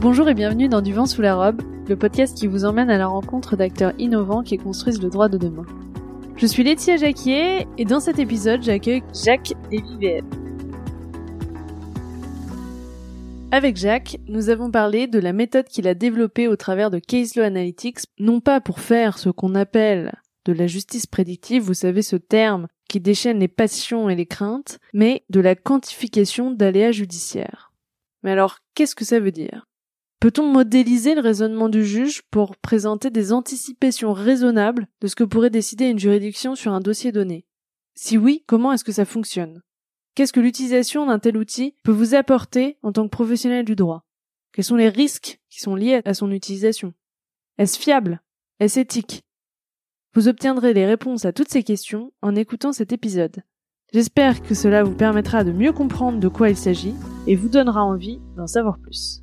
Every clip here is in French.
Bonjour et bienvenue dans Du vent sous la robe, le podcast qui vous emmène à la rencontre d'acteurs innovants qui construisent le droit de demain. Je suis Laetitia Jacquier et dans cet épisode, j'accueille Jacques Lévy Avec Jacques, nous avons parlé de la méthode qu'il a développée au travers de Case Law Analytics, non pas pour faire ce qu'on appelle de la justice prédictive, vous savez ce terme qui déchaîne les passions et les craintes, mais de la quantification d'aléas judiciaires. Mais alors, qu'est-ce que ça veut dire? Peut-on modéliser le raisonnement du juge pour présenter des anticipations raisonnables de ce que pourrait décider une juridiction sur un dossier donné? Si oui, comment est-ce que ça fonctionne? Qu'est-ce que l'utilisation d'un tel outil peut vous apporter en tant que professionnel du droit? Quels sont les risques qui sont liés à son utilisation? Est-ce fiable? Est-ce éthique? Vous obtiendrez les réponses à toutes ces questions en écoutant cet épisode. J'espère que cela vous permettra de mieux comprendre de quoi il s'agit et vous donnera envie d'en savoir plus.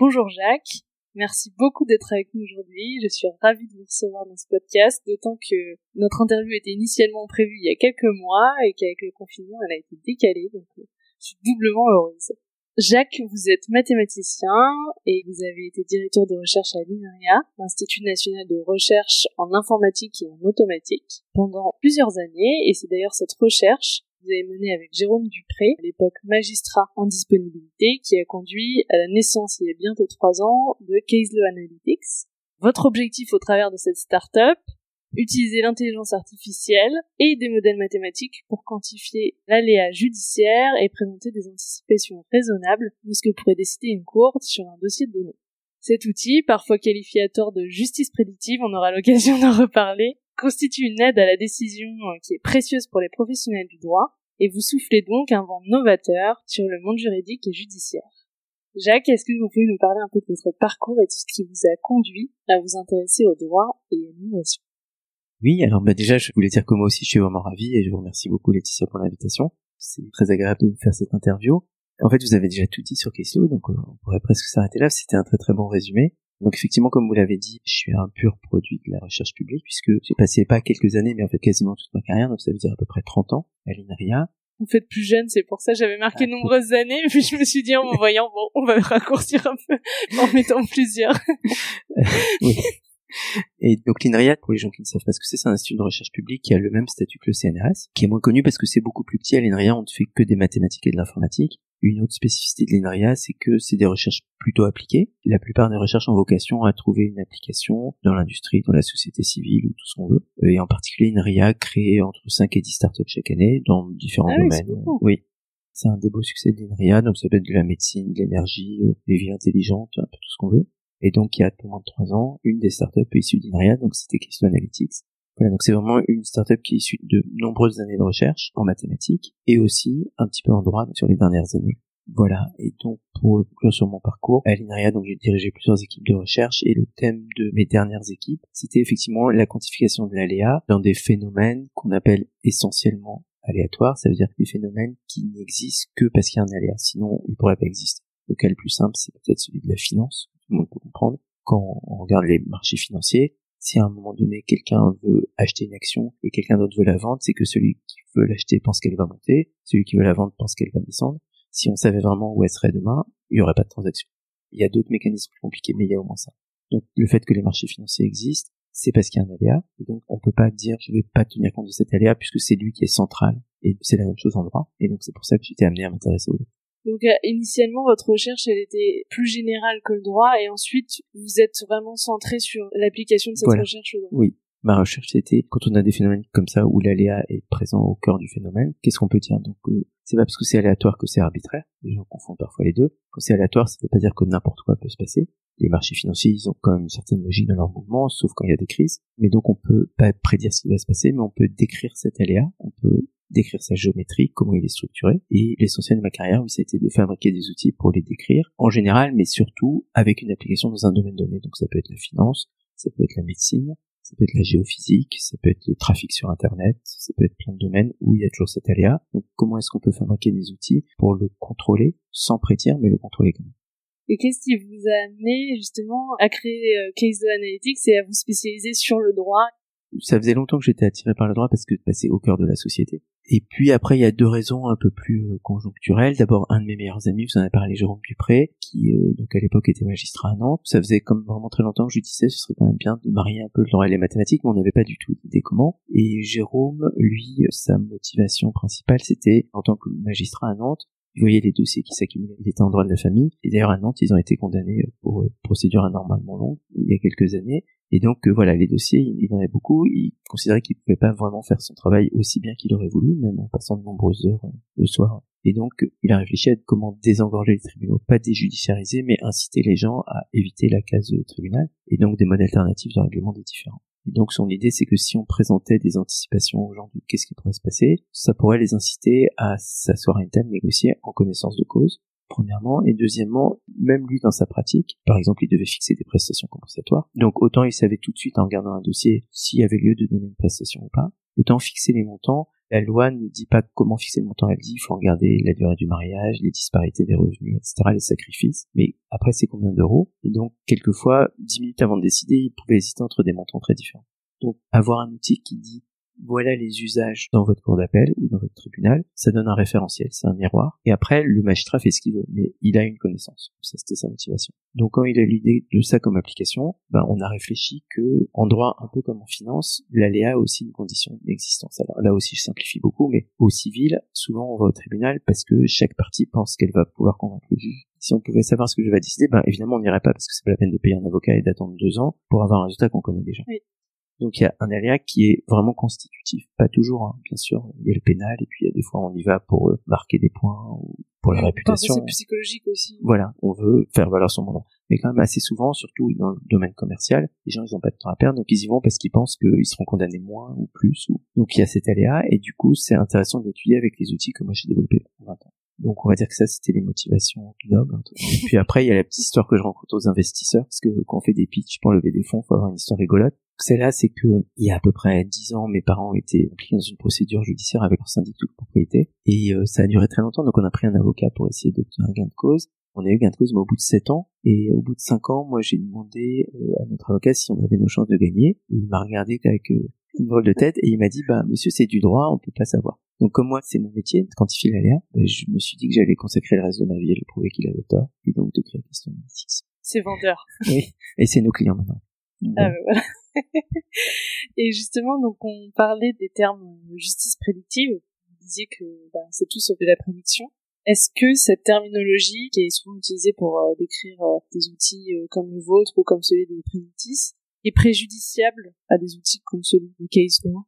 Bonjour Jacques, merci beaucoup d'être avec nous aujourd'hui. Je suis ravie de vous recevoir dans ce podcast, d'autant que notre interview était initialement prévue il y a quelques mois et qu'avec le confinement elle a été décalée, donc je suis doublement heureuse. Jacques, vous êtes mathématicien et vous avez été directeur de recherche à l'INRIA, l'Institut national de recherche en informatique et en automatique, pendant plusieurs années, et c'est d'ailleurs cette recherche vous avez menée avec Jérôme Dupré, à l'époque magistrat en disponibilité, qui a conduit à la naissance il y a bientôt trois ans de Case Law Analytics. Votre objectif au travers de cette start-up, utiliser l'intelligence artificielle et des modèles mathématiques pour quantifier l'aléa judiciaire et présenter des anticipations raisonnables de ce que pourrait décider une cour sur un dossier de données. Cet outil, parfois qualifié à tort de justice prédictive, on aura l'occasion d'en reparler, constitue une aide à la décision euh, qui est précieuse pour les professionnels du droit, et vous soufflez donc un vent novateur sur le monde juridique et judiciaire. Jacques, est-ce que vous pouvez nous parler un peu de votre parcours et de ce qui vous a conduit à vous intéresser au droit et à l'innovation? Oui, alors bah déjà, je voulais dire que moi aussi, je suis vraiment ravi et je vous remercie beaucoup, Laetitia, pour l'invitation. C'est très agréable de faire cette interview. En fait, vous avez déjà tout dit sur Queso, donc euh, on pourrait presque s'arrêter là. C'était un très très bon résumé. Donc effectivement, comme vous l'avez dit, je suis un pur produit de la recherche publique puisque j'ai passé pas quelques années, mais en fait quasiment toute ma carrière, donc ça veut dire à peu près 30 ans à l'INRIA. Vous faites plus jeune, c'est pour ça j'avais marqué ah, nombreuses années, puis je me suis dit en vous voyant, bon, on va raccourcir un peu en mettant plusieurs. oui. Et donc l'INRIA, pour les gens qui ne savent pas ce que c'est, c'est un institut de recherche publique qui a le même statut que le CNRS, qui est moins connu parce que c'est beaucoup plus petit. À l'INRIA, on ne fait que des mathématiques et de l'informatique. Une autre spécificité de l'INRIA, c'est que c'est des recherches plutôt appliquées. La plupart des recherches ont vocation à trouver une application dans l'industrie, dans la société civile ou tout ce qu'on veut. Et en particulier, l'INRIA crée entre 5 et 10 startups chaque année dans différents ah domaines. Oui, c'est un des beaux succès de l'INRIA, donc ça peut être de la médecine, de l'énergie, euh, des vies intelligentes, un peu tout ce qu'on veut. Et donc, il y a moins de trois ans, une des startups est issue d'INRIA, donc c'était Crystal Analytics. Voilà, donc c'est vraiment une startup qui est issue de nombreuses années de recherche en mathématiques et aussi un petit peu en droit sur les dernières années. Voilà, et donc pour conclure sur mon parcours, à l'INRIA, donc j'ai dirigé plusieurs équipes de recherche et le thème de mes dernières équipes, c'était effectivement la quantification de l'aléa dans des phénomènes qu'on appelle essentiellement aléatoires, ça veut dire des phénomènes qui n'existent que parce qu'il y a un aléa, sinon ils pourraient pas exister. Le cas le plus simple, c'est peut-être celui de la finance, quand on regarde les marchés financiers, si à un moment donné quelqu'un veut acheter une action et quelqu'un d'autre veut la vendre, c'est que celui qui veut l'acheter pense qu'elle va monter, celui qui veut la vendre pense qu'elle va descendre. Si on savait vraiment où elle serait demain, il n'y aurait pas de transaction. Il y a d'autres mécanismes plus compliqués, mais il y a au moins ça. Donc le fait que les marchés financiers existent, c'est parce qu'il y a un aléa, et donc on peut pas dire je vais pas tenir compte de cet aléa puisque c'est lui qui est central, et c'est la même chose en droit, et donc c'est pour ça que j'étais amené à m'intéresser au droit. Donc euh, initialement, votre recherche, elle était plus générale que le droit, et ensuite, vous êtes vraiment centré sur l'application de cette recherche au droit. Oui, ma recherche c'était quand on a des phénomènes comme ça où l'aléa est présent au cœur du phénomène, qu'est-ce qu'on peut dire? Donc euh, c'est pas parce que c'est aléatoire que c'est arbitraire. Les gens confondent parfois les deux. Quand c'est aléatoire, ça veut pas dire que n'importe quoi peut se passer. Les marchés financiers, ils ont quand même une certaine logique dans leur mouvement, sauf quand il y a des crises. Mais donc on peut pas prédire ce qui va se passer, mais on peut décrire cet aléa, on peut décrire sa géométrie, comment il est structuré. Et l'essentiel de ma carrière, oui, c'était de fabriquer des outils pour les décrire, en général, mais surtout avec une application dans un domaine donné. Donc ça peut être la finance, ça peut être la médecine, ça peut être la géophysique, ça peut être le trafic sur Internet, ça peut être plein de domaines où il y a toujours cet aléa. Donc comment est-ce qu'on peut fabriquer des outils pour le contrôler, sans prédire, mais le contrôler quand même? Et qu'est-ce qui vous a amené justement à créer euh, Case Analytics et à vous spécialiser sur le droit? Ça faisait longtemps que j'étais attiré par le droit parce que bah, c'est au cœur de la société Et puis après, il y a deux raisons un peu plus euh, conjoncturelles. D'abord, un de mes meilleurs amis, vous en avez parlé, Jérôme Dupré, qui euh, donc à l'époque était magistrat à Nantes. Ça faisait comme vraiment très longtemps que je disais, ce serait quand même bien de marier un peu le droit et les mathématiques, mais on n'avait pas du tout d'idée comment. Et Jérôme, lui, sa motivation principale, c'était en tant que magistrat à Nantes, il voyait les dossiers qui s'accumulaient. Il était en droit de la famille. Et d'ailleurs, à Nantes, ils ont été condamnés pour euh, procédure anormalement longue il y a quelques années. Et donc, euh, voilà, les dossiers, il en avait beaucoup. Il considérait qu'il pouvait pas vraiment faire son travail aussi bien qu'il aurait voulu, même en passant de nombreuses heures euh, le soir. Et donc, il a réfléchi à comment désengorger les tribunaux, pas déjudiciariser, mais inciter les gens à éviter la case tribunal, et donc des modes alternatifs de règlement des différends. Et donc son idée, c'est que si on présentait des anticipations aux gens de qu'est-ce qui pourrait se passer, ça pourrait les inciter à s'asseoir à une table, négocier en connaissance de cause, premièrement, et deuxièmement, même lui dans sa pratique, par exemple, il devait fixer des prestations compensatoires, donc autant il savait tout de suite en regardant un dossier s'il y avait lieu de donner une prestation ou pas, autant fixer les montants la loi ne dit pas comment fixer le montant, elle dit il faut regarder la durée du mariage, les disparités des revenus, etc., les sacrifices. Mais après, c'est combien d'euros? Et donc, quelquefois, dix minutes avant de décider, il pouvait hésiter entre des montants très différents. Donc, avoir un outil qui dit voilà les usages dans votre cour d'appel ou dans votre tribunal, ça donne un référentiel, c'est un miroir. Et après, le magistrat fait ce qu'il veut, mais il a une connaissance. Ça, c'était sa motivation. Donc, quand il a l'idée de ça comme application, ben, on a réfléchi que, en droit, un peu comme en finance, l'aléa a aussi une condition d'existence. Alors là aussi, je simplifie beaucoup, mais au civil, souvent, on va au tribunal parce que chaque partie pense qu'elle va pouvoir convaincre le juge. Si on pouvait savoir ce que je vais décider, ben évidemment on n'irait pas parce que c'est pas la peine de payer un avocat et d'attendre deux ans pour avoir un résultat qu'on connaît déjà. Donc il y a un aléa qui est vraiment constitutif. Pas toujours, hein, bien sûr. Il y a le pénal et puis il y a des fois on y va pour euh, marquer des points ou pour la réputation. C'est psychologique aussi. Voilà, on veut faire valoir son nom. Mais quand même assez souvent, surtout dans le domaine commercial, les gens ils ont pas de temps à perdre, donc ils y vont parce qu'ils pensent qu'ils seront condamnés moins ou plus. Ou... Donc il y a cet aléa et du coup c'est intéressant d'étudier avec les outils que moi j'ai développés pendant 20 ans. Donc on va dire que ça c'était les motivations nobles. Et puis après il y a la petite histoire que je rencontre aux investisseurs parce que quand on fait des pitchs pour lever des fonds, faut avoir une histoire rigolote. Celle-là, c'est que il y a à peu près dix ans, mes parents étaient impliqués dans une procédure judiciaire avec leur syndic de propriété et euh, ça a duré très longtemps. Donc on a pris un avocat pour essayer d'obtenir un gain de cause. On a eu gain de cause, mais au bout de sept ans. Et au bout de cinq ans, moi j'ai demandé euh, à notre avocat si on avait nos chances de gagner. Et il m'a regardé avec euh, une drôle de tête et il m'a dit bah monsieur c'est du droit, on peut pas savoir. Donc comme moi c'est mon métier de quantifier l'aléa, bah, je me suis dit que j'allais consacrer le reste de ma vie à lui prouver qu'il avait tort et donc de créer question C'est vendeur. Oui, et c'est nos clients maintenant. Ah, bah, voilà. et justement, donc on parlait des termes justice prédictive. Vous disiez que bah, c'est tout sauf de la prédiction. Est-ce que cette terminologie, qui est souvent utilisée pour euh, décrire euh, des outils euh, comme le vôtre ou comme celui de Prédictis, est préjudiciable à des outils comme celui de Case Law?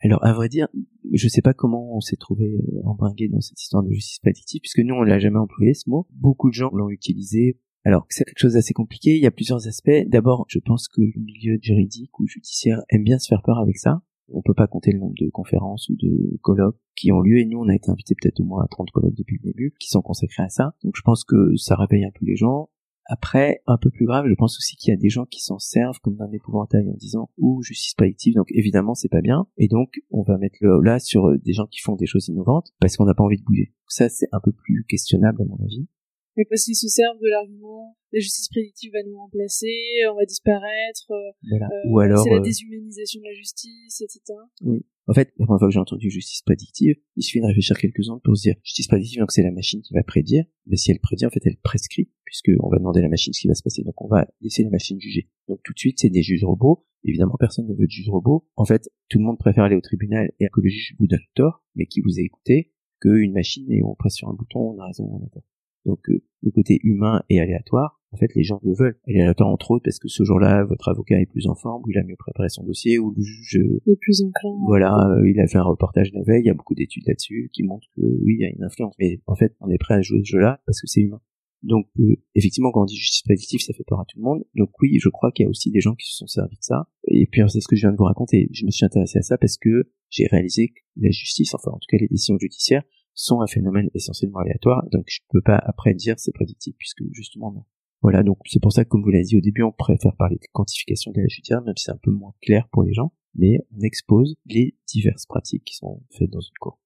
Alors, à vrai dire, je sais pas comment on s'est trouvé embringué dans cette histoire de justice prédictive, puisque nous, on l'a jamais employé, ce mot. Beaucoup de gens l'ont utilisé alors, c'est quelque chose d'assez compliqué. Il y a plusieurs aspects. D'abord, je pense que le milieu juridique ou judiciaire aime bien se faire peur avec ça. On peut pas compter le nombre de conférences ou de colloques qui ont lieu et nous on a été invités peut-être au moins à 30 colloques depuis le début qui sont consacrés à ça. Donc je pense que ça réveille un peu les gens. Après, un peu plus grave, je pense aussi qu'il y a des gens qui s'en servent comme d'un épouvantail en disant ou justice prédictive, donc évidemment c'est pas bien, et donc on va mettre le là sur des gens qui font des choses innovantes parce qu'on n'a pas envie de bouger. Ça c'est un peu plus questionnable à mon avis mais parce qu'ils se servent de l'argument la justice prédictive va nous remplacer, on va disparaître, euh, voilà. Euh, Ou alors c'est la euh, déshumanisation de la justice, etc. Oui. En fait, la première fois que j'ai entendu justice prédictive, il suffit de réfléchir quelques secondes pour se dire justice prédictive, donc c'est la machine qui va prédire, mais si elle prédit, en fait, elle prescrit, puisque on va demander à la machine ce qui va se passer, donc on va laisser la machine juger. Donc tout de suite, c'est des juges robots. Évidemment, personne ne veut de juge robot. En fait, tout le monde préfère aller au tribunal et que le juge vous donne tort, mais qui vous a écouté, qu'une machine et on presse sur un bouton, on a raison, on a tort. Donc euh, le côté humain et aléatoire, en fait, les gens le veulent. Aléatoire entre autres parce que ce jour-là, votre avocat est plus en forme, ou il a mieux préparé son dossier, ou le juge est plus enclin. Voilà, euh, il a fait un reportage la veille. Il y a beaucoup d'études là-dessus qui montrent que oui, il y a une influence. Mais en fait, on est prêt à jouer ce jeu-là parce que c'est humain. Donc euh, effectivement, quand on dit justice prédictive, ça fait peur à tout le monde. Donc oui, je crois qu'il y a aussi des gens qui se sont servis de ça. Et puis c'est ce que je viens de vous raconter. Je me suis intéressé à ça parce que j'ai réalisé que la justice, enfin en tout cas les décisions judiciaires, sont un phénomène essentiellement aléatoire, donc je peux pas après dire c'est prédictif, puisque justement non. Voilà, donc c'est pour ça que comme vous l'avez dit au début, on préfère parler de quantification de la judiciaire, même si c'est un peu moins clair pour les gens, mais on expose les diverses pratiques qui sont faites dans une cour.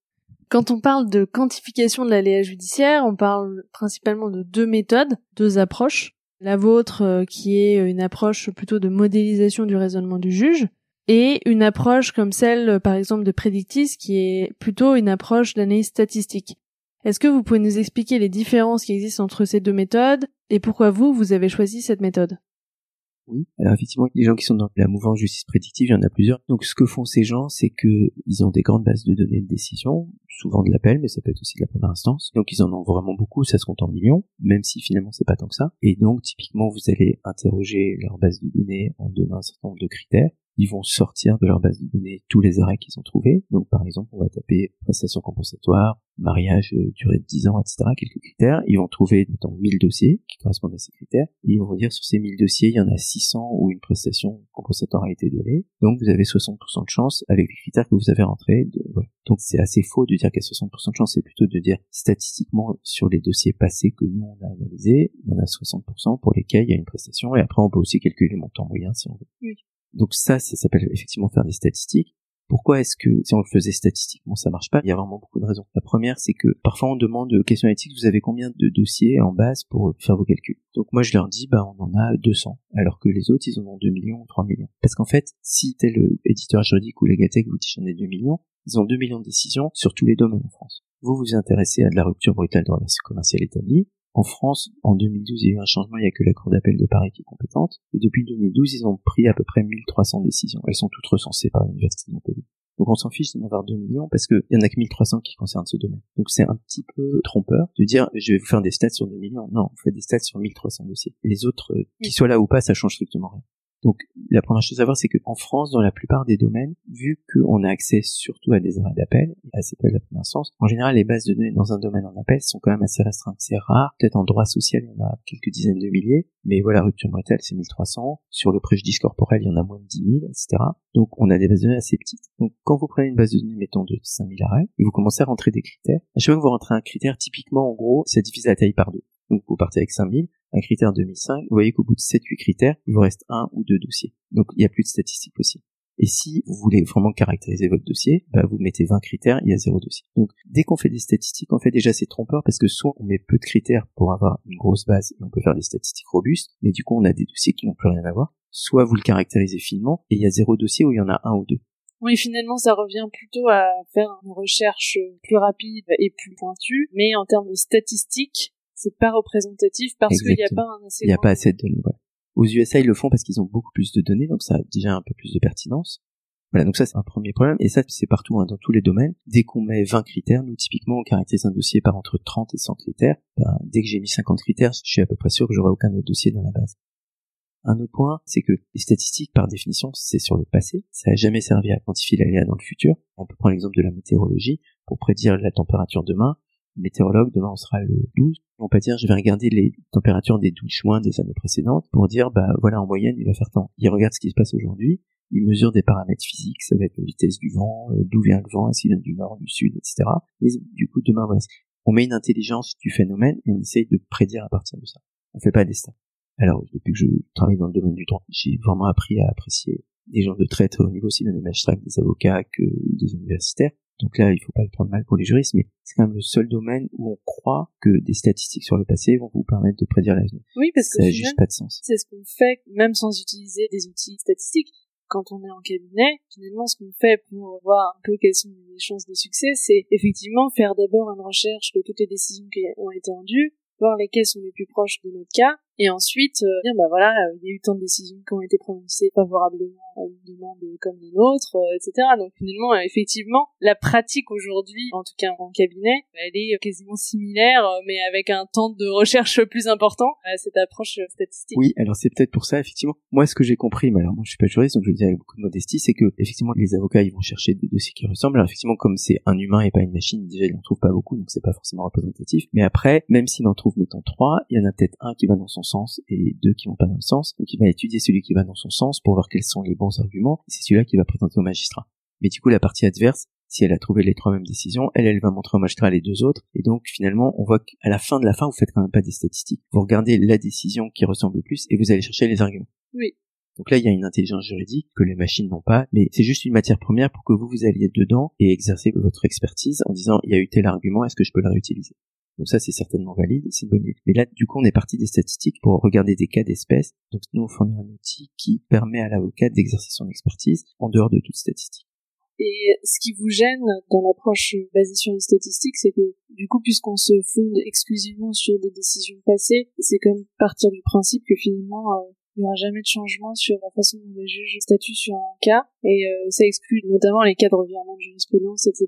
Quand on parle de quantification de l'aléa judiciaire, on parle principalement de deux méthodes, deux approches. La vôtre, euh, qui est une approche plutôt de modélisation du raisonnement du juge, et une approche comme celle, par exemple, de Predictis, qui est plutôt une approche d'analyse statistique. Est-ce que vous pouvez nous expliquer les différences qui existent entre ces deux méthodes et pourquoi vous, vous avez choisi cette méthode? Oui. Alors effectivement, les gens qui sont dans la mouvance justice prédictive, il y en a plusieurs. Donc ce que font ces gens, c'est que ils ont des grandes bases de données de décision, souvent de l'appel, mais ça peut être aussi de la première instance. Donc ils en ont vraiment beaucoup, ça se compte en millions, même si finalement c'est pas tant que ça. Et donc typiquement, vous allez interroger leur base de données en donnant un certain nombre de critères ils vont sortir de leur base de données tous les arrêts qu'ils ont trouvés. Donc par exemple, on va taper prestation compensatoire, mariage, euh, durée de 10 ans, etc., quelques critères. Ils vont trouver, mettons, 1000 dossiers qui correspondent à ces critères. Et ils vont dire sur ces 1000 dossiers, il y en a 600 où une prestation compensatoire a été donnée. Donc vous avez 60% de chance avec les critères que vous avez rentrés. De... Donc c'est assez faux de dire qu'il y a 60% de chance, c'est plutôt de dire statistiquement sur les dossiers passés que nous on a analysés, il y en a 60% pour lesquels il y a une prestation. Et après on peut aussi calculer le montant moyen si on veut. Oui. Donc ça, ça s'appelle effectivement faire des statistiques. Pourquoi est-ce que si on le faisait statistiquement ça marche pas? Il y a vraiment beaucoup de raisons. La première, c'est que parfois on demande aux questions éthiques, vous avez combien de dossiers en base pour faire vos calculs? Donc moi je leur dis, bah on en a 200, alors que les autres ils en ont 2 millions ou 3 millions. Parce qu'en fait, si tel éditeur juridique ou Legatech vous dit j'en ai 2 millions, ils ont 2 millions de décisions sur tous les domaines en France. Vous vous intéressez à de la rupture brutale de relations commerciales établies, en France, en 2012, il y a eu un changement, il n'y a que la Cour d'appel de Paris qui est compétente. Et depuis 2012, ils ont pris à peu près 1300 décisions. Elles sont toutes recensées par l'Université de Montpellier. Donc on s'en fiche d'en avoir 2 millions parce qu'il y en a que 1300 qui concernent ce domaine. Donc c'est un petit peu trompeur de dire je vais vous faire des stats sur 2 millions. Non, vous faites des stats sur 1300 dossiers. les autres, euh, qu'ils soient là ou pas, ça change strictement rien. Donc la première chose à voir, c'est qu'en France, dans la plupart des domaines, vu qu'on a accès surtout à des arrêts d'appel, à ces appels première instance, en général, les bases de données dans un domaine en appel sont quand même assez restreintes. C'est rare. Peut-être en droit social, il y en a quelques dizaines de milliers, mais voilà, rupture brutale, c'est 1300. Sur le préjudice corporel, il y en a moins de 10 000, etc. Donc on a des bases de données assez petites. Donc quand vous prenez une base de données, mettons, de 5000 arrêts, et vous commencez à rentrer des critères, à chaque fois que vous rentrez un critère, typiquement, en gros, ça divise la taille par deux. Donc vous partez avec 5000, un critère 2005, vous voyez qu'au bout de 7-8 critères, il vous reste un ou deux dossiers. Donc il n'y a plus de statistiques possibles. Et si vous voulez vraiment caractériser votre dossier, bah vous mettez 20 critères, il y a zéro dossier. Donc dès qu'on fait des statistiques, on fait déjà c'est trompeur parce que soit on met peu de critères pour avoir une grosse base et on peut faire des statistiques robustes, mais du coup on a des dossiers qui n'ont plus rien à voir. Soit vous le caractérisez finement et il y a zéro dossier où il y en a un ou deux. Oui, finalement, ça revient plutôt à faire une recherche plus rapide et plus pointue, mais en termes de statistiques, c'est pas représentatif parce qu'il n'y a pas un assez. Il n'y a pas assez de données. Aux USA, ils le font parce qu'ils ont beaucoup plus de données, donc ça a déjà un peu plus de pertinence. Voilà, donc ça c'est un premier problème, et ça c'est partout, hein, dans tous les domaines. Dès qu'on met 20 critères, nous typiquement on caractérise un dossier par entre 30 et 100 critères. Ben, dès que j'ai mis 50 critères, je suis à peu près sûr que j'aurai aucun autre dossier dans la base. Un autre point, c'est que les statistiques, par définition, c'est sur le passé. Ça n'a jamais servi à quantifier l'aléa dans le futur. On peut prendre l'exemple de la météorologie. Pour prédire la température demain, météorologue, demain on sera le 12, on peut dire je vais regarder les températures des 12 juin des années précédentes pour dire bah voilà en moyenne il va faire tant. Il regarde ce qui se passe aujourd'hui, il mesure des paramètres physiques, ça va être la vitesse du vent, euh, d'où vient le vent, qu'il vient du nord, du sud, etc. Et du coup demain voilà, on met une intelligence du phénomène et on essaye de prédire à partir de ça. On fait pas des stats. Alors depuis que je travaille dans le domaine du droit, j'ai vraiment appris à apprécier des gens de traite au niveau aussi des magistrats, des avocats, que des universitaires. Donc là, il faut pas le prendre mal pour les juristes, mais c'est quand même le seul domaine où on croit que des statistiques sur le passé vont vous permettre de prédire l'avenir. Oui, parce que ça n'a juste pas de sens. C'est ce qu'on fait, même sans utiliser des outils statistiques. Quand on est en cabinet, finalement, ce qu'on fait pour voir un peu quelles sont les chances de succès, c'est effectivement faire d'abord une recherche de toutes les décisions qui ont été rendues, voir lesquelles sont les plus proches de notre cas, et ensuite euh, dire bah voilà euh, il y a eu tant de décisions qui ont été prononcées favorablement à une demande comme les nôtres euh, etc donc finalement effectivement la pratique aujourd'hui en tout cas en cabinet elle est quasiment similaire mais avec un temps de recherche plus important à cette approche statistique. Oui alors c'est peut-être pour ça effectivement. Moi ce que j'ai compris mais alors moi je suis pas juriste donc je le dis avec beaucoup de modestie c'est que effectivement les avocats ils vont chercher des dossiers qui ressemblent. Alors effectivement comme c'est un humain et pas une machine déjà ils en trouvent pas beaucoup donc c'est pas forcément représentatif. Mais après même s'il en trouve mettons trois il y en a peut-être un qui va dans son sens et deux qui vont pas dans le sens. Donc il va étudier celui qui va dans son sens pour voir quels sont les bons arguments. C'est celui-là qui va présenter au magistrat. Mais du coup, la partie adverse, si elle a trouvé les trois mêmes décisions, elle, elle va montrer au magistrat les deux autres. Et donc, finalement, on voit qu'à la fin de la fin, vous faites quand même pas des statistiques. Vous regardez la décision qui ressemble le plus et vous allez chercher les arguments. Oui. Donc là, il y a une intelligence juridique que les machines n'ont pas, mais c'est juste une matière première pour que vous vous alliez dedans et exercer votre expertise en disant, il y a eu tel argument, est-ce que je peux le réutiliser? Donc ça, c'est certainement valide, c'est une bonne idée. Mais là, du coup, on est parti des statistiques pour regarder des cas d'espèces. Donc nous, on fournit un outil qui permet à l'avocat d'exercer son expertise en dehors de toute statistique. Et ce qui vous gêne dans l'approche basée sur les statistiques, c'est que du coup, puisqu'on se fonde exclusivement sur des décisions passées, c'est comme partir du principe que finalement, euh, il n'y aura jamais de changement sur la façon dont les juges statuent sur un cas, et euh, ça exclut notamment les cas de revirement de jurisprudence, etc.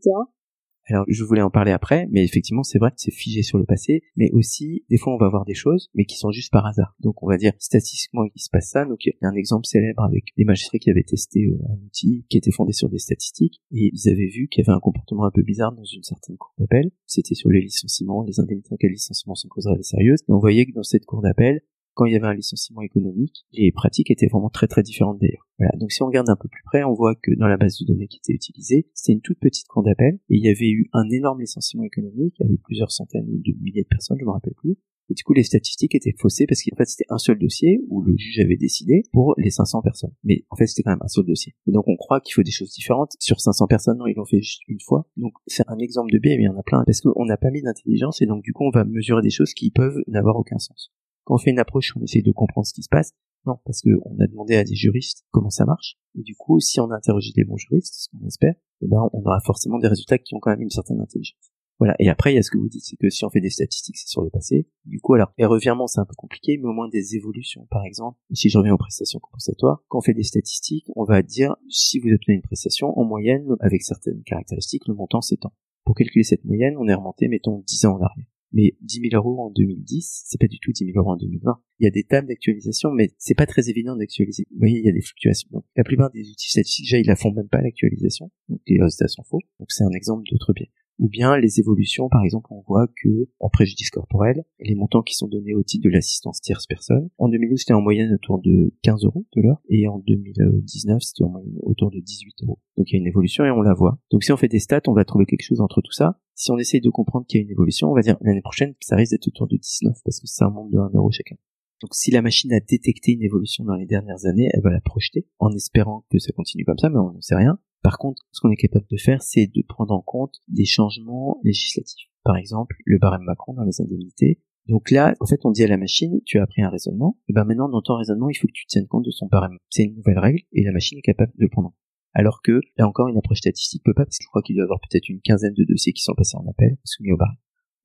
Alors, je voulais en parler après, mais effectivement, c'est vrai que c'est figé sur le passé, mais aussi, des fois, on va voir des choses, mais qui sont juste par hasard. Donc, on va dire, statistiquement, il se passe ça. Donc, il y a un exemple célèbre avec des magistrats qui avaient testé euh, un outil qui était fondé sur des statistiques, et ils avaient vu qu'il y avait un comportement un peu bizarre dans une certaine cour d'appel. C'était sur les licenciements, les indemnités en cas de licenciement sont causes sérieuses. Et on voyait que dans cette cour d'appel, quand il y avait un licenciement économique, les pratiques étaient vraiment très très différentes d'ailleurs. Voilà. Donc si on regarde un peu plus près, on voit que dans la base de données qui était utilisée, c'était une toute petite cour d'appel et il y avait eu un énorme licenciement économique avec plusieurs centaines de milliers de personnes, je me rappelle plus. Et du coup, les statistiques étaient faussées parce qu'en fait, c'était un seul dossier où le juge avait décidé pour les 500 personnes. Mais en fait, c'était quand même un seul dossier. Et donc, on croit qu'il faut des choses différentes. Sur 500 personnes, non, ils l'ont fait juste une fois. Donc, c'est un exemple de biais, mais il y en a plein parce qu'on n'a pas mis d'intelligence et donc, du coup, on va mesurer des choses qui peuvent n'avoir aucun sens. Quand on fait une approche, on essaye de comprendre ce qui se passe. Non, parce qu'on a demandé à des juristes comment ça marche. Et du coup, si on a interrogé des bons juristes, ce qu'on espère, eh ben, on aura forcément des résultats qui ont quand même une certaine intelligence. Voilà. Et après, il y a ce que vous dites, c'est que si on fait des statistiques, c'est sur le passé. Du coup, alors, les revirements, c'est un peu compliqué, mais au moins des évolutions, par exemple. Si je reviens aux prestations compensatoires, quand on fait des statistiques, on va dire, si vous obtenez une prestation, en moyenne, avec certaines caractéristiques, le montant s'étend. Pour calculer cette moyenne, on est remonté, mettons, 10 ans en arrière mais 10 000 euros en 2010, c'est pas du tout 10 000 euros en 2020. Il y a des tables d'actualisation, mais c'est pas très évident d'actualiser. Vous voyez, il y a des fluctuations. Donc, la plupart des outils statistiques, déjà, ils la font même pas l'actualisation. Donc, les résultats sont faux. Donc, c'est un exemple d'autre biais. Ou bien, les évolutions, par exemple, on voit que, en préjudice corporel, les montants qui sont donnés au titre de l'assistance tierce personne, en 2012, c'était en moyenne autour de 15 euros de l'heure, et en 2019, c'était en moyenne autour de 18 euros. Donc, il y a une évolution et on la voit. Donc, si on fait des stats, on va trouver quelque chose entre tout ça si on essaye de comprendre qu'il y a une évolution, on va dire l'année prochaine, ça risque d'être autour de 19 parce que un monde de 1 euro chacun. Donc si la machine a détecté une évolution dans les dernières années, elle va la projeter en espérant que ça continue comme ça, mais on n'en sait rien. Par contre, ce qu'on est capable de faire, c'est de prendre en compte des changements législatifs. Par exemple, le barème Macron dans les indemnités. Donc là, en fait, on dit à la machine, tu as appris un raisonnement, et ben maintenant, dans ton raisonnement, il faut que tu tiennes compte de son barème. C'est une nouvelle règle, et la machine est capable de le prendre alors que là encore une approche statistique peut pas parce que je crois qu'il doit y avoir peut-être une quinzaine de dossiers qui sont passés en appel soumis au bar.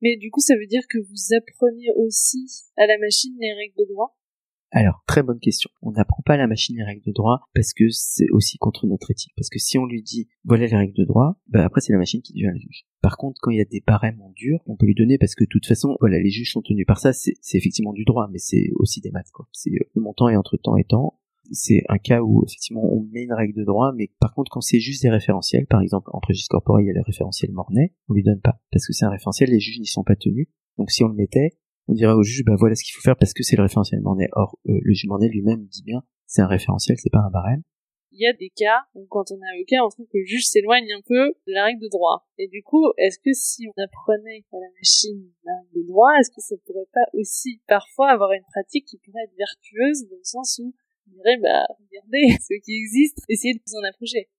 Mais du coup, ça veut dire que vous apprenez aussi à la machine les règles de droit? Alors, très bonne question. On n'apprend pas à la machine les règles de droit parce que c'est aussi contre notre éthique. Parce que si on lui dit voilà les règles de droit, bah après c'est la machine qui devient le juge. Par contre, quand il y a des barèmes en dur, on peut lui donner parce que de toute façon, voilà, les juges sont tenus par ça. C'est effectivement du droit, mais c'est aussi des maths. quoi. C'est le montant et entre temps et temps c'est un cas où effectivement on met une règle de droit, mais par contre quand c'est juste des référentiels, par exemple en préjudice corporel il y a le référentiel Mornay, on lui donne pas parce que c'est un référentiel, les juges n'y sont pas tenus. Donc si on le mettait, on dirait au juge bah voilà ce qu'il faut faire parce que c'est le référentiel Mornay. Or euh, le juge Mornay lui-même dit bien c'est un référentiel, c'est pas un barème. Il y a des cas où quand on est avocat, on trouve que le juge s'éloigne un peu de la règle de droit. Et du coup, est-ce que si on apprenait à la machine la règle de droit, est-ce que ça pourrait pas aussi parfois avoir une pratique qui pourrait être vertueuse dans le sens où on dirait, bah, regardez ce qui existe, essayez de vous en approcher.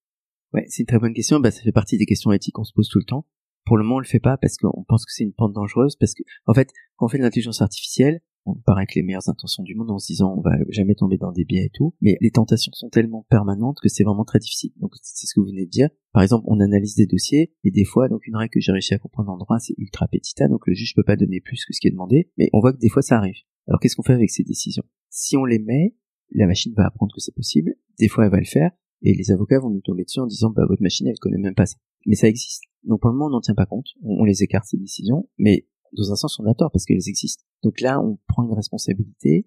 Ouais, c'est une très bonne question. Bah, ça fait partie des questions éthiques qu'on se pose tout le temps. Pour le moment, on le fait pas parce qu'on pense que c'est une pente dangereuse, parce que, en fait, quand on fait de l'intelligence artificielle, on part avec les meilleures intentions du monde en se disant on va jamais tomber dans des biais et tout, mais les tentations sont tellement permanentes que c'est vraiment très difficile. Donc c'est ce que vous venez de dire. Par exemple, on analyse des dossiers et des fois, donc une règle que j'ai réussi à comprendre en droit, c'est ultra petita, donc le juge peut pas donner plus que ce qui est demandé, mais on voit que des fois ça arrive. Alors qu'est-ce qu'on fait avec ces décisions? Si on les met, la machine va apprendre que c'est possible, des fois elle va le faire, et les avocats vont nous tomber dessus en disant bah votre machine elle connaît même pas ça. Mais ça existe. Donc pour le moment on n'en tient pas compte, on, les écarte ces décisions, mais dans un sens on a tort parce qu'elles existent. Donc là on prend une responsabilité.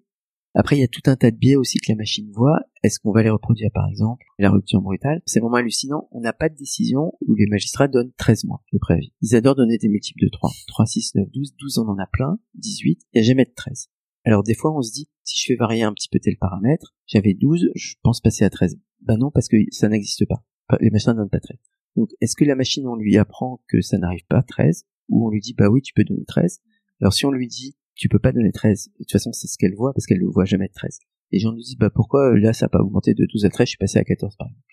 Après il y a tout un tas de biais aussi que la machine voit. Est-ce qu'on va les reproduire par exemple La rupture brutale, c'est vraiment hallucinant. On n'a pas de décision où les magistrats donnent 13 mois de préavis. Ils adorent donner des multiples de 3. 3, 6, 9, 12, 12 on en a plein, 18, il n'y a jamais de 13. Alors des fois on se dit, si je fais varier un petit peu tel paramètre, j'avais 12, je pense passer à 13. Ben non, parce que ça n'existe pas. Les machines ne donnent pas 13. Donc est-ce que la machine, on lui apprend que ça n'arrive pas 13, ou on lui dit, bah oui, tu peux donner 13. Alors si on lui dit, tu peux pas donner 13, de toute façon c'est ce qu'elle voit, parce qu'elle ne voit jamais de 13. Les gens nous disent, bah pourquoi là ça n'a pas augmenté de 12 à 13, je suis passé à 14 par exemple.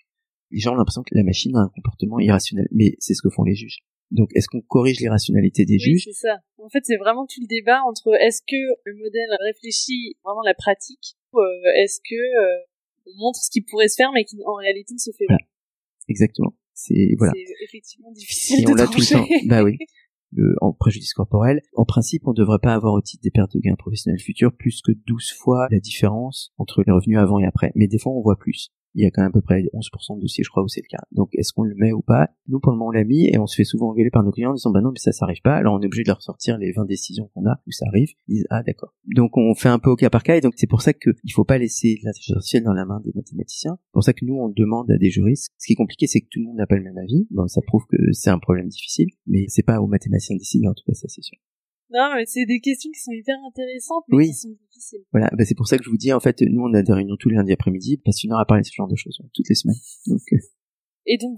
Les gens ont l'impression que la machine a un comportement irrationnel, mais c'est ce que font les juges. Donc, est-ce qu'on corrige l'irrationalité des Oui, juges c'est ça. En fait, c'est vraiment tout le débat entre est-ce que le modèle réfléchit vraiment la pratique ou euh, est-ce que euh, on montre ce qui pourrait se faire mais qui en réalité ne se fait pas. Voilà. Exactement. C'est voilà. C'est effectivement difficile Et de on l'a tout le temps. Bah oui. Le, en préjudice corporel, en principe, on ne devrait pas avoir au titre des pertes de gains professionnels futurs plus que 12 fois la différence entre les revenus avant et après. Mais des fois, on voit plus. Il y a quand même à peu près 11% de dossiers, je crois, où c'est le cas. Donc, est-ce qu'on le met ou pas? Nous, pour le moment, on l'a mis et on se fait souvent engueuler par nos clients en disant, bah non, mais ça, ça arrive pas. Alors, on est obligé de leur sortir les 20 décisions qu'on a où ça arrive. Ils disent, ah, d'accord. Donc, on fait un peu au cas par cas et donc, c'est pour ça qu'il faut pas laisser l'intelligence artificielle dans la main des mathématiciens. C'est pour ça que nous, on demande à des juristes. Ce qui est compliqué, c'est que tout le monde n'a pas le même avis. Bon, ça prouve que c'est un problème difficile, mais c'est pas aux mathématiciens de décider, en tout cas, ça, c'est sûr. Non, mais c'est des questions qui sont hyper intéressantes mais Oui. qui sont difficiles. Voilà, bah, c'est pour ça que je vous dis, en fait, nous, on a des réunions tous les lundis après-midi, passe une heure à parler de ce genre de choses, ouais, toutes les semaines. Donc, euh, Et donc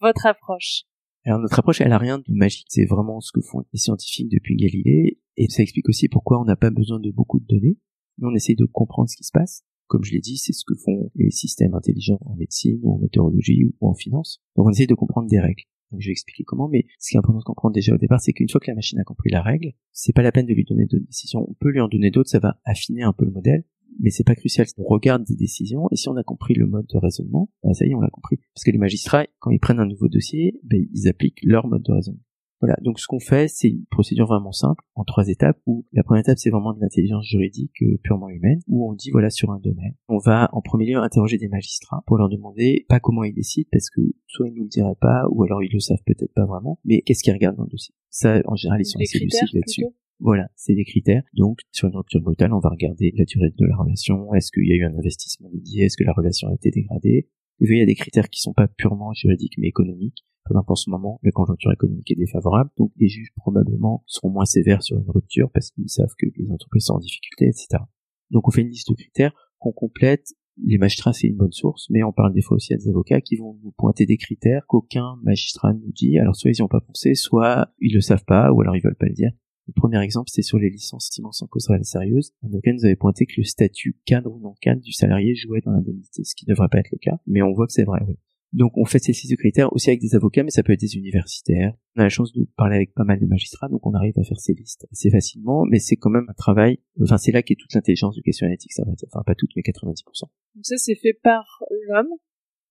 votre approche? alors notre approche, elle a rien de magique, c'est vraiment ce que font les scientifiques depuis Galilée, et ça explique aussi pourquoi on n'a pas besoin de beaucoup de données. Nous, on essaye de comprendre ce qui se passe. Comme je l'ai dit, c'est ce que font les systèmes intelligents en médecine, ou en météorologie, ou en finance. Donc, on essaye de comprendre des règles. Donc, je vais expliquer comment, mais ce qui est important de comprendre déjà au départ, c'est qu'une fois que la machine a compris la règle, c'est pas la peine de lui donner d'autres décisions. On peut lui en donner d'autres, ça va affiner un peu le modèle, mais c'est pas crucial. On regarde des décisions, et si on a compris le mode de raisonnement, bah, ça y est, on l'a compris. Parce que les magistrats, quand ils prennent un nouveau dossier, ben, ils appliquent leur mode de raisonnement. Voilà, donc ce qu'on fait, c'est une procédure vraiment simple, en trois étapes, où la première étape, c'est vraiment de l'intelligence juridique euh, purement humaine, où on dit, voilà, sur un domaine, on va en premier lieu interroger des magistrats pour leur demander pas comment ils décident, parce que soit ils nous le diraient pas, ou alors ils le savent peut-être pas vraiment, mais qu'est-ce qu'ils regardent dans le dossier? Ça, en général, ils sont assez lucides là-dessus. Voilà, c'est des critères. Donc, sur une rupture brutale, on va regarder la durée de la relation. Est-ce qu'il y a eu un investissement dédié Est-ce que la relation a été dégradée Et puis, il y a des critères qui sont pas purement juridiques, mais économiques. Exemple, en ce moment, la conjoncture économique est défavorable, donc les juges probablement seront moins sévères sur une rupture parce qu'ils savent que les entreprises sont en difficulté, etc. Donc, on fait une liste de critères qu'on complète. Les magistrats, c'est une bonne source, mais on parle des fois aussi à des avocats qui vont nous pointer des critères qu'aucun magistrat nous dit. Alors, soit ils n'y ont pas pensé, soit ils le savent pas, ou alors ils veulent pas le dire. Le premier exemple, c'est sur les licenciements sans cause réelle et sérieuse. Nous avait pointé que le statut cadre ou non cadre du salarié jouait dans l'indemnité, ce qui ne devrait pas être le cas, mais on voit que c'est vrai, oui. Donc on fait ces six critères aussi avec des avocats, mais ça peut être des universitaires. On a la chance de parler avec pas mal de magistrats, donc on arrive à faire ces listes assez facilement, mais c'est quand même un travail, enfin c'est là qu'est toute l'intelligence du questionnaire éthique, ça va être, enfin pas toute, mais 90%. Donc ça, c'est fait par l'homme?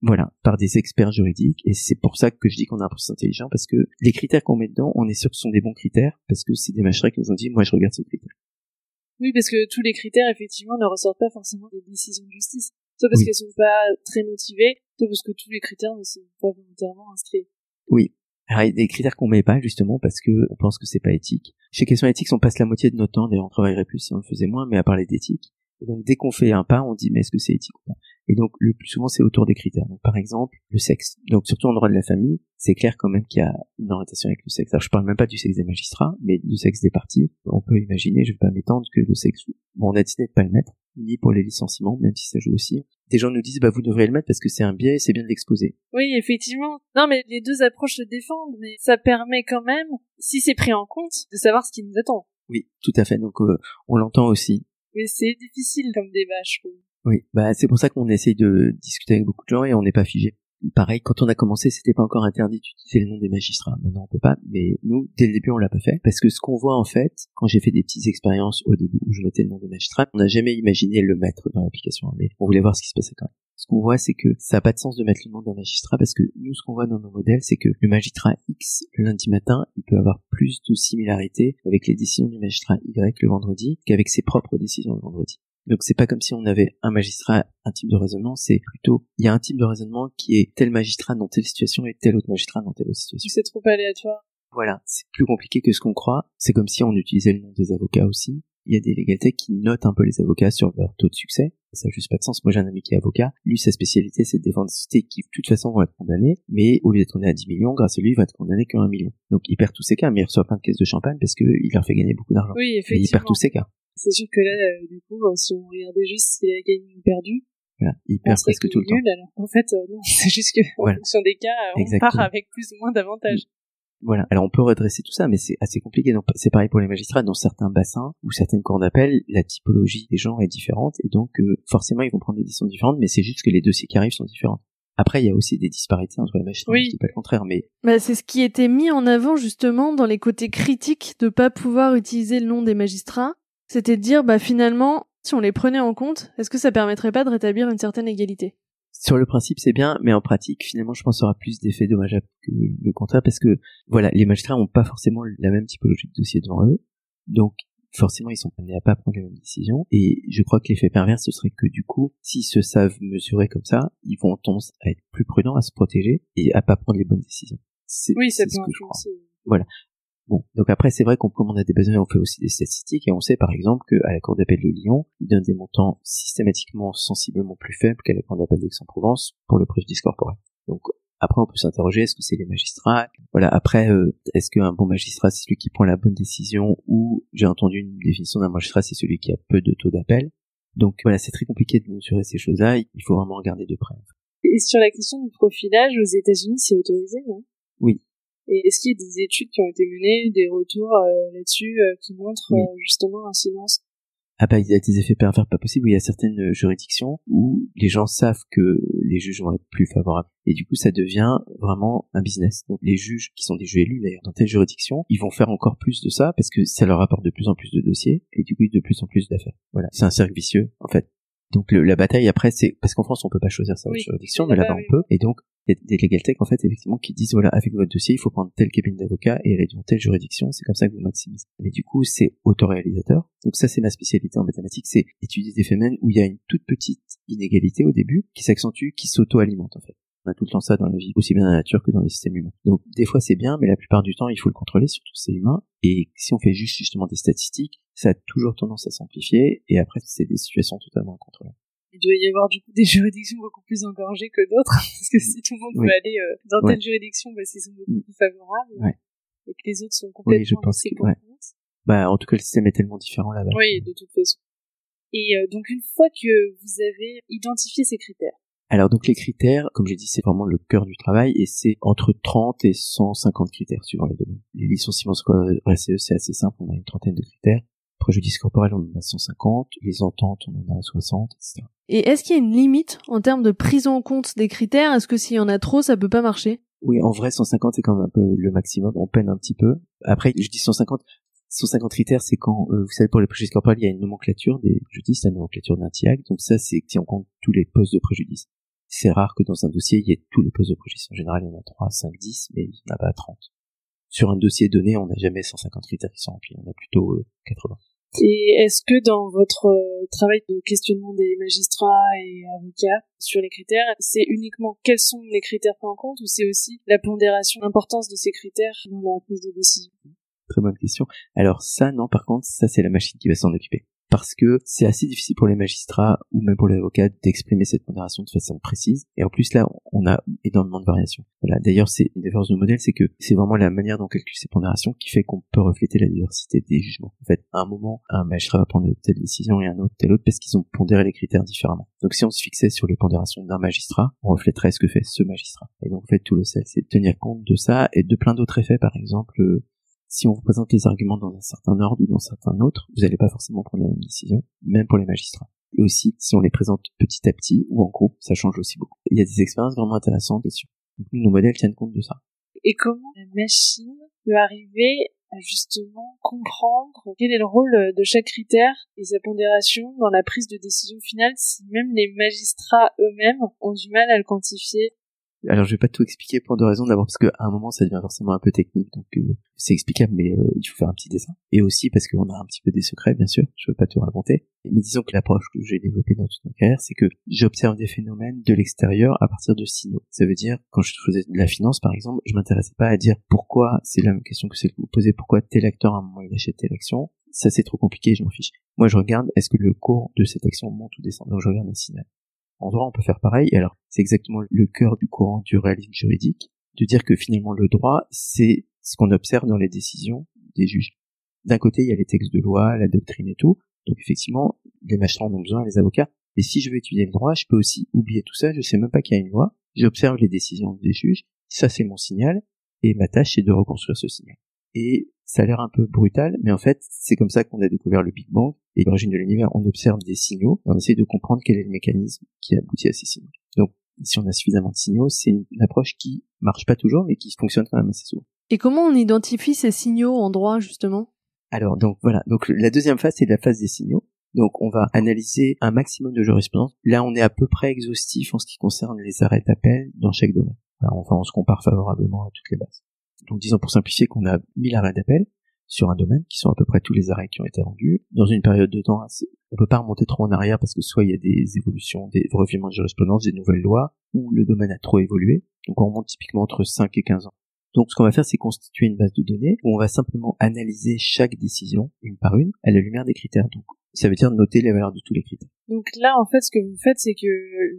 Voilà, par des experts juridiques, et c'est pour ça que je dis qu'on a un processus intelligent, parce que les critères qu'on met dedans, on est sûr que ce sont des bons critères, parce que c'est des magistrats qui nous ont dit, moi je regarde ce critère. Oui, parce que tous les critères, effectivement, ne ressortent pas forcément des décisions de justice. Soit parce Oui. qu'elles sont pas très motivées, soit parce que tous les critères ne sont pas volontairement inscrits. Oui. Alors, il y a des critères qu'on met pas, justement, parce que on pense que c'est pas éthique. Chez Questions éthiques, on passe la moitié de notre temps, d'ailleurs, on travaillerait plus si on le faisait moins, mais à parler d'éthique. Et donc, dès qu'on fait un pas, on dit, mais est-ce que c'est éthique ou pas? Et donc, le plus souvent, c'est autour des critères. Donc, par exemple, le sexe. Donc, surtout en droit de la famille, c'est clair quand même qu'il y a une orientation avec le sexe. Alors, je parle même pas du sexe des magistrats, mais du sexe des parties. On peut imaginer, je vais pas m'étendre, que le sexe, bon, on a décidé de pas le mettre, ni pour les licenciements, même si ça joue aussi. Des gens nous disent, bah, vous devriez le mettre parce que c'est un biais, c'est bien de l'exposer. Oui, effectivement. Non, mais les deux approches se défendent, mais ça permet quand même, si c'est pris en compte, de savoir ce qui nous attend. Oui, tout à fait. Donc, euh, on l'entend aussi. Mais c'est difficile comme débat, je trouve. Oui, bah c'est pour ça qu'on essaye de discuter avec beaucoup de gens et on n'est pas figé. Pareil, quand on a commencé, c'était pas encore interdit d'utiliser le nom des magistrats. Maintenant, on peut pas. Mais nous, dès le début, on l'a pas fait parce que ce qu'on voit en fait, quand j'ai fait des petites expériences au début où je mettais le nom des magistrats, on n'a jamais imaginé le mettre dans l'application. Mais on voulait voir ce qui se passait quand même. Ce qu'on voit, c'est que ça n'a pas de sens de mettre le nom d'un magistrat parce que nous, ce qu'on voit dans nos modèles, c'est que le magistrat X, le lundi matin, il peut avoir plus de similarité avec les décisions du magistrat Y le vendredi qu'avec ses propres décisions le vendredi. Donc c'est pas comme si on avait un magistrat, un type de raisonnement, c'est plutôt il y a un type de raisonnement qui est tel magistrat dans telle situation et tel autre magistrat dans telle autre situation. C'est trop aléatoire. Voilà, c'est plus compliqué que ce qu'on croit. C'est comme si on utilisait le nom des avocats aussi. Il y a des légalités qui notent un peu les avocats sur leur taux de succès. Ça n'a juste pas de sens. Moi, j'ai un ami qui est avocat. Lui, sa spécialité, c'est de défendre des sociétés qui, de toute façon, vont être condamnées. Mais au lieu d'être condamné à 10 millions, grâce à lui, il va être condamné qu'à 1 million. Donc, il perd tous ses cas, mais il reçoit plein de caisses de champagne parce qu'il leur fait gagner beaucoup d'argent. Oui, Et il perd effectivement. tous ses cas. C'est sûr que là, euh, du coup, euh, si on regardait juste s'il a gagné ou perdu, Voilà. Il perd presque tout le temps. nul, alors qu'en fait, euh, non, c'est juste que, en fonction des cas, on Exactement. part avec plus ou moins d'avantages. Voilà. Alors on peut redresser tout ça, mais c'est assez compliqué. C'est pareil pour les magistrats. Dans certains bassins ou certaines cours d'appel, la typologie des gens est différente et donc euh, forcément ils vont prendre des décisions différentes. Mais c'est juste que les dossiers qui arrivent sont différents. Après, il y a aussi des disparités entre les magistrats, Oui. dis pas le contraire, mais Bah, c'est ce qui était mis en avant justement dans les côtés critiques de pas pouvoir utiliser le nom des magistrats. C'était de dire, bah finalement, si on les prenait en compte, est-ce que ça permettrait pas de rétablir une certaine égalité? Sur le principe c'est bien, mais en pratique, finalement, je pense qu'il y aura plus d'effets dommageables que le contraire, parce que voilà, les magistrats n'ont pas forcément la même typologie de dossier devant eux, donc forcément ils sont amenés à pas prendre les mêmes décisions, et je crois que l'effet pervers ce serait que du coup, s'ils se savent mesurer comme ça, ils vont tendance à être plus prudents, à se protéger et à pas prendre les bonnes décisions. C'est Oui, ça c'est peut ce que je crois. influencer. Bon, donc après c'est vrai qu'on comme on a des besoins, on fait aussi des statistiques et on sait par exemple qu'à la Cour d'appel de Lyon, ils donnent des montants systématiquement sensiblement plus faibles qu'à la Cour d'appel d'Aix-en-Provence pour le préjudice corporel. Donc après on peut s'interroger est-ce que c'est les magistrats? Voilà, après euh, est-ce qu'un bon magistrat c'est celui qui prend la bonne décision ou j'ai entendu une définition d'un magistrat c'est celui qui a peu de taux d'appel? Donc voilà, c'est très compliqué de mesurer ces choses-là, il faut vraiment regarder de près. Et sur la question du profilage, aux États-Unis, c'est autorisé, non? Oui. Et est-ce qu'il y a des études qui ont été menées, des retours euh, là-dessus euh, qui montrent Oui. euh, justement l'incidence? Ah bah il y a des effets pervers pas possibles. Il y a certaines juridictions où les gens savent que les juges vont être plus favorables et du coup ça devient vraiment un business. Donc les juges qui sont des juges élus d'ailleurs dans telle juridiction, ils vont faire encore plus de ça parce que ça leur apporte de plus en plus de dossiers et du coup de plus en plus d'affaires. Voilà, c'est un cercle vicieux en fait. Donc le- la bataille après c'est parce qu'en France on peut pas choisir sa Oui, juridiction, mais mais là-bas là-bas, on peut et donc il y a des legal tech en fait effectivement qui disent voilà avec votre dossier il faut prendre tel cabinet d'avocat et aller dans telle juridiction. C'est comme ça que vous maximisez. Mais du coup c'est autoréalisateur. Donc ça c'est ma spécialité en mathématiques c'est étudier des phénomènes où il y a une toute petite inégalité au début qui s'accentue qui s'auto-alimente en fait. On a tout le temps ça dans la vie aussi bien dans la nature que dans les systèmes humains. Donc des fois c'est bien mais la plupart du temps il faut le contrôler surtout c'est humain. Et si on fait juste justement des statistiques ça a toujours tendance à s'amplifier. Et après c'est des situations totalement incontrôlables Il doit y avoir du coup des juridictions beaucoup plus engorgées que d'autres, parce que si tout le monde Oui. peut aller euh, dans Ouais. telle juridiction parce qu'ils sont beaucoup plus favorables, Ouais. et que les autres sont complètement je pense que- ouais. bah en tout cas le système est tellement différent là-bas Oui, de toute façon. Et euh, donc une fois que vous avez identifié ces critères, Alors donc les critères, comme j'ai dit, c'est vraiment le cœur du travail et c'est entre 30 et 150 critères suivant les domaines. Les licenciements scolaires RCE, c'est assez simple, on a une trentaine de critères. Préjudice corporel, on en a 150. Les ententes, on en a 60, etc. Et est-ce qu'il y a une limite en termes de prise en compte des critères? Est-ce que s'il y en a trop, ça peut pas marcher? Oui, en vrai, 150, c'est quand même un peu le maximum. On peine un petit peu. Après, je dis 150. 150 critères, c'est quand, euh, vous savez, pour les préjudices corporels, il y a une nomenclature des préjudices, la nomenclature d'un TIAC. Donc ça, c'est si on compte tous les postes de préjudice. C'est rare que dans un dossier, il y ait tous les postes de préjudice. En général, il y en a 3, 5, 10, mais il n'y en a pas 30. Sur un dossier donné, on n'a jamais 150 critères qui sont remplis. On a plutôt euh, 80. Et est-ce que dans votre euh, travail de questionnement des magistrats et avocats sur les critères, c'est uniquement quels sont les critères pris en compte ou c'est aussi la pondération, l'importance de ces critères dans la prise de décision? Très bonne question. Alors ça, non, par contre, ça c'est la machine qui va s'en occuper. Parce que c'est assez difficile pour les magistrats ou même pour les avocats d'exprimer cette pondération de façon précise. Et en plus là, on a énormément de variations. Voilà. D'ailleurs, c'est une des forces de modèle, c'est que c'est vraiment la manière dont on calcule ces pondérations qui fait qu'on peut refléter la diversité des jugements. En fait, à un moment, un magistrat va prendre telle décision et un autre telle autre parce qu'ils ont pondéré les critères différemment. Donc si on se fixait sur les pondérations d'un magistrat, on reflèterait ce que fait ce magistrat. Et donc en fait, tout le sel, c'est de tenir compte de ça et de plein d'autres effets, par exemple. Si on vous présente les arguments dans un certain ordre ou dans un certain autre, vous n'allez pas forcément prendre la même décision, même pour les magistrats. Et aussi, si on les présente petit à petit ou en groupe, ça change aussi beaucoup. Il y a des expériences vraiment intéressantes dessus. Nos modèles tiennent compte de ça. Et comment la machine peut arriver à justement comprendre quel est le rôle de chaque critère et sa pondération dans la prise de décision finale si même les magistrats eux-mêmes ont du mal à le quantifier? Alors, je vais pas tout expliquer pour deux raisons. D'abord parce qu'à un moment, ça devient forcément un peu technique, donc euh, c'est explicable, mais euh, il faut faire un petit dessin. Et aussi parce qu'on a un petit peu des secrets, bien sûr. Je veux pas tout raconter. Mais disons que l'approche que j'ai développée dans toute ma carrière, c'est que j'observe des phénomènes de l'extérieur à partir de signaux. Ça veut dire, quand je faisais de la finance, par exemple, je m'intéressais pas à dire pourquoi, c'est la même question que celle que vous posez, pourquoi tel acteur à un moment il achète telle action. Ça c'est trop compliqué, je m'en fiche. Moi je regarde, est-ce que le cours de cette action monte ou descend? Donc je regarde un signal. En droit, on peut faire pareil. Alors, c'est exactement le cœur du courant du réalisme juridique, de dire que finalement le droit, c'est ce qu'on observe dans les décisions des juges. D'un côté, il y a les textes de loi, la doctrine et tout. Donc effectivement, les magistrats en ont besoin, les avocats. Et si je veux étudier le droit, je peux aussi oublier tout ça. Je sais même pas qu'il y a une loi. J'observe les décisions des juges. Ça, c'est mon signal. Et ma tâche, c'est de reconstruire ce signal. Et ça a l'air un peu brutal, mais en fait, c'est comme ça qu'on a découvert le Big Bang et l'origine de l'univers. On observe des signaux et on essaie de comprendre quel est le mécanisme qui aboutit à ces signaux. Donc, si on a suffisamment de signaux, c'est une, approche qui marche pas toujours, mais qui fonctionne quand même assez souvent. Et comment on identifie ces signaux en droit, justement? Alors, donc voilà. Donc la deuxième phase, c'est la phase des signaux. Donc on va analyser un maximum de jurisprudence. Là, on est à peu près exhaustif en ce qui concerne les arrêts d'appel dans chaque domaine. enfin, on se compare favorablement à toutes les bases. Donc disons pour simplifier qu'on a 1000 arrêts d'appel sur un domaine, qui sont à peu près tous les arrêts qui ont été rendus, dans une période de temps assez... On peut pas remonter trop en arrière parce que soit il y a des évolutions, des revirements de jurisprudence, des nouvelles lois, ou le domaine a trop évolué. Donc on remonte typiquement entre 5 et 15 ans. Donc ce qu'on va faire, c'est constituer une base de données où on va simplement analyser chaque décision, une par une, à la lumière des critères. Donc ça veut dire noter les valeurs de tous les critères. Donc là, en fait, ce que vous faites, c'est que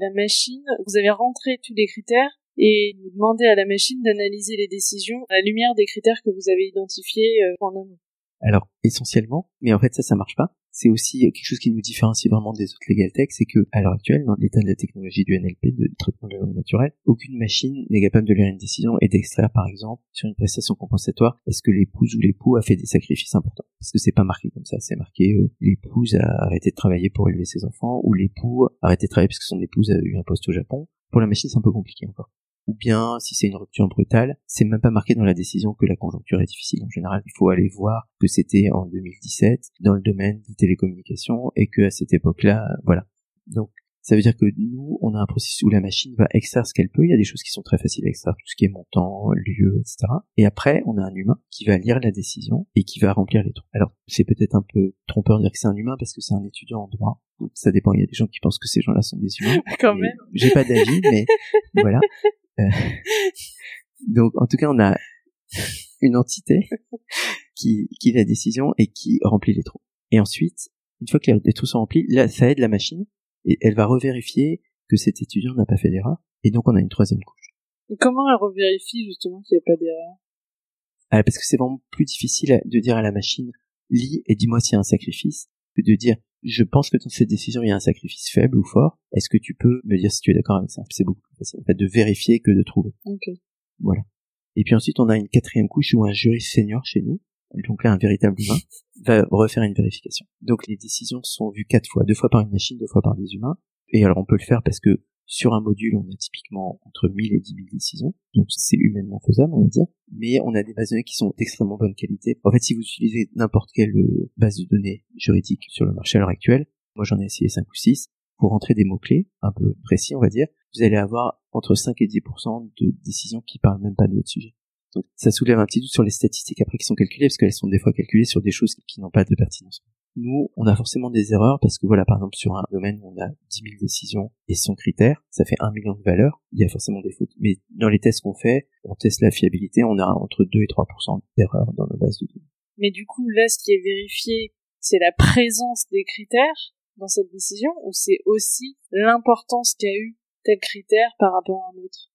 la machine, vous avez rentré tous les critères et vous demandez à la machine d'analyser les décisions à la lumière des critères que vous avez identifiés euh, en amont. Alors essentiellement, mais en fait ça ça marche pas. C'est aussi quelque chose qui nous différencie vraiment des autres legal tech, c'est que à l'heure actuelle, dans l'état de la technologie du NLP, de traitement de la langue naturelle, aucune machine n'est capable de lire une décision et d'extraire par exemple sur une prestation compensatoire est-ce que l'épouse ou l'époux a fait des sacrifices importants? Parce que c'est pas marqué comme ça, c'est marqué euh, l'épouse a arrêté de travailler pour élever ses enfants ou l'époux a arrêté de travailler parce que son épouse a eu un poste au Japon. Pour la machine, c'est un peu compliqué encore ou bien si c'est une rupture brutale, c'est même pas marqué dans la décision que la conjoncture est difficile. En général, il faut aller voir que c'était en 2017 dans le domaine des télécommunications et que à cette époque-là, voilà. Donc ça veut dire que nous, on a un processus où la machine va extraire ce qu'elle peut. Il y a des choses qui sont très faciles à extraire, tout ce qui est montant, lieu, etc. Et après, on a un humain qui va lire la décision et qui va remplir les trous. Alors, c'est peut-être un peu trompeur de dire que c'est un humain parce que c'est un étudiant en droit. Donc, ça dépend. Il y a des gens qui pensent que ces gens-là sont des humains. Quand même. J'ai pas d'avis, mais voilà. Euh, donc, en tout cas, on a une entité qui, qui la décision et qui remplit les trous. Et ensuite, une fois que les trous sont remplis, là, ça aide la machine et elle va revérifier que cet étudiant n'a pas fait d'erreur. Et donc, on a une troisième couche. Et comment elle revérifie justement qu'il n'y a pas d'erreur? Ah, Parce que c'est vraiment plus difficile de dire à la machine lis et dis-moi s'il y a un sacrifice que de dire je pense que dans cette décision il y a un sacrifice faible ou fort. Est-ce que tu peux me dire si tu es d'accord avec ça? C'est beaucoup plus facile en fait de vérifier que de trouver. Okay. Voilà. Et puis ensuite on a une quatrième couche où un juriste senior chez nous, donc là un véritable humain, va refaire une vérification. Donc les décisions sont vues quatre fois, deux fois par une machine, deux fois par des humains. Et alors on peut le faire parce que sur un module, on a typiquement entre 1000 et 10 000 décisions, donc c'est humainement faisable, on va dire. Mais on a des bases de données qui sont d'extrêmement bonne qualité. En fait, si vous utilisez n'importe quelle euh, base de données juridique sur le marché à l'heure actuelle, moi j'en ai essayé 5 ou 6, pour rentrer des mots-clés un peu précis, on va dire, vous allez avoir entre 5 et 10% de décisions qui parlent même pas de votre sujet. Donc ça soulève un petit doute sur les statistiques après qui sont calculées, parce qu'elles sont des fois calculées sur des choses qui n'ont pas de pertinence nous, on a forcément des erreurs parce que voilà, par exemple, sur un domaine où on a 10 000 décisions et son critère, ça fait un million de valeurs, il y a forcément des fautes. Mais dans les tests qu'on fait, on teste la fiabilité, on a entre 2 et 3% d'erreurs dans nos bases de données. Mais du coup, là, ce qui est vérifié, c'est la présence des critères dans cette décision ou c'est aussi l'importance qu'a eu tel critère par rapport à un autre?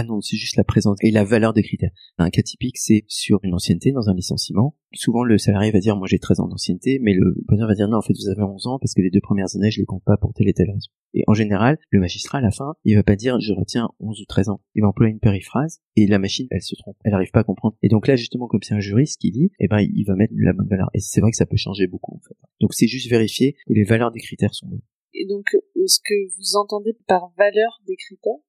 Ah non, c'est juste la présence et la valeur des critères. Un cas typique, c'est sur une ancienneté dans un licenciement. Souvent, le salarié va dire, moi j'ai 13 ans d'ancienneté, mais le bonheur va dire, non, en fait, vous avez 11 ans parce que les deux premières années, je les compte pas pour telle et telle raison. Et en général, le magistrat, à la fin, il va pas dire, je retiens 11 ou 13 ans. Il va employer une périphrase et la machine, elle se trompe. Elle arrive pas à comprendre. Et donc là, justement, comme c'est un juriste qui dit, eh ben, il va mettre la bonne valeur. Et c'est vrai que ça peut changer beaucoup, en fait. Donc c'est juste vérifier que les valeurs des critères sont bonnes. Et donc, euh, ce que vous entendez par valeur des critères,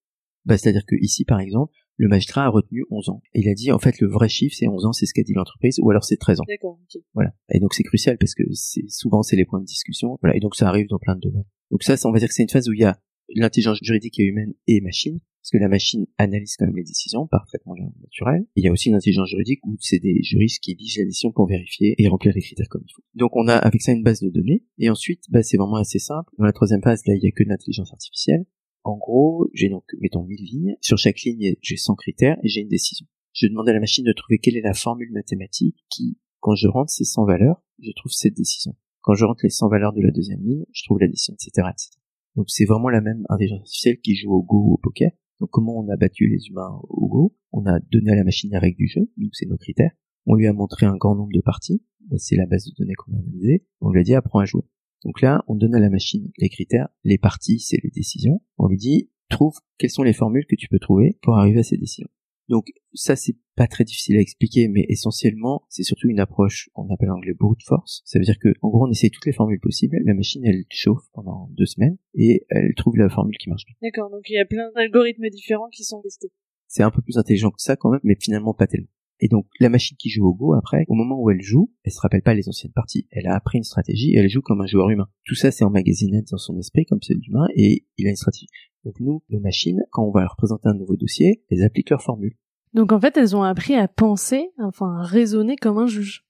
bah, C'est-à-dire que ici, par exemple, le magistrat a retenu 11 ans. Et il a dit, en fait, le vrai chiffre, c'est 11 ans, c'est ce qu'a dit l'entreprise, ou alors c'est 13 ans. D'accord, Voilà. Et donc, c'est crucial parce que c'est, souvent, c'est les points de discussion. Voilà. Et donc, ça arrive dans plein de domaines. Donc ça, on va dire que c'est une phase où il y a l'intelligence juridique et humaine et machine. Parce que la machine analyse quand même les décisions par traitement naturel. Et il y a aussi une intelligence juridique où c'est des juristes qui lisent la décision pour vérifier et remplir les critères comme il faut. Donc on a avec ça une base de données. Et ensuite, bah, c'est vraiment assez simple. Dans la troisième phase, là, il y a que l'intelligence artificielle. En gros, j'ai donc, mettons, 1000 lignes. Sur chaque ligne, j'ai 100 critères et j'ai une décision. Je demande à la machine de trouver quelle est la formule mathématique qui, quand je rentre ces 100 valeurs, je trouve cette décision. Quand je rentre les 100 valeurs de la deuxième ligne, je trouve la décision, etc., etc. Donc c'est vraiment la même intelligence artificielle qui joue au Go ou au poker. Donc comment on a battu les humains au Go? On a donné à la machine les règles du jeu, donc c'est nos critères. On lui a montré un grand nombre de parties, c'est la base de données qu'on a analysée. On lui a dit apprends à jouer. Donc là, on donne à la machine les critères, les parties, c'est les décisions. On lui dit, trouve quelles sont les formules que tu peux trouver pour arriver à ces décisions. Donc ça, c'est pas très difficile à expliquer, mais essentiellement, c'est surtout une approche qu'on appelle en anglais brute force. Ça veut dire que, en gros, on essaie toutes les formules possibles. La machine, elle chauffe pendant deux semaines et elle trouve la formule qui marche bien. D'accord, donc il y a plein d'algorithmes différents qui sont testés. C'est un peu plus intelligent que ça quand même, mais finalement pas tellement. Et donc la machine qui joue au Go, après, au moment où elle joue, elle se rappelle pas les anciennes parties. Elle a appris une stratégie et elle joue comme un joueur humain. Tout ça c'est emmagasiné dans son esprit comme c'est l'humain et il a une stratégie. Donc nous, nos machines, quand on va leur présenter un nouveau dossier, elles appliquent leur formule. Donc en fait, elles ont appris à penser, enfin à raisonner comme un juge.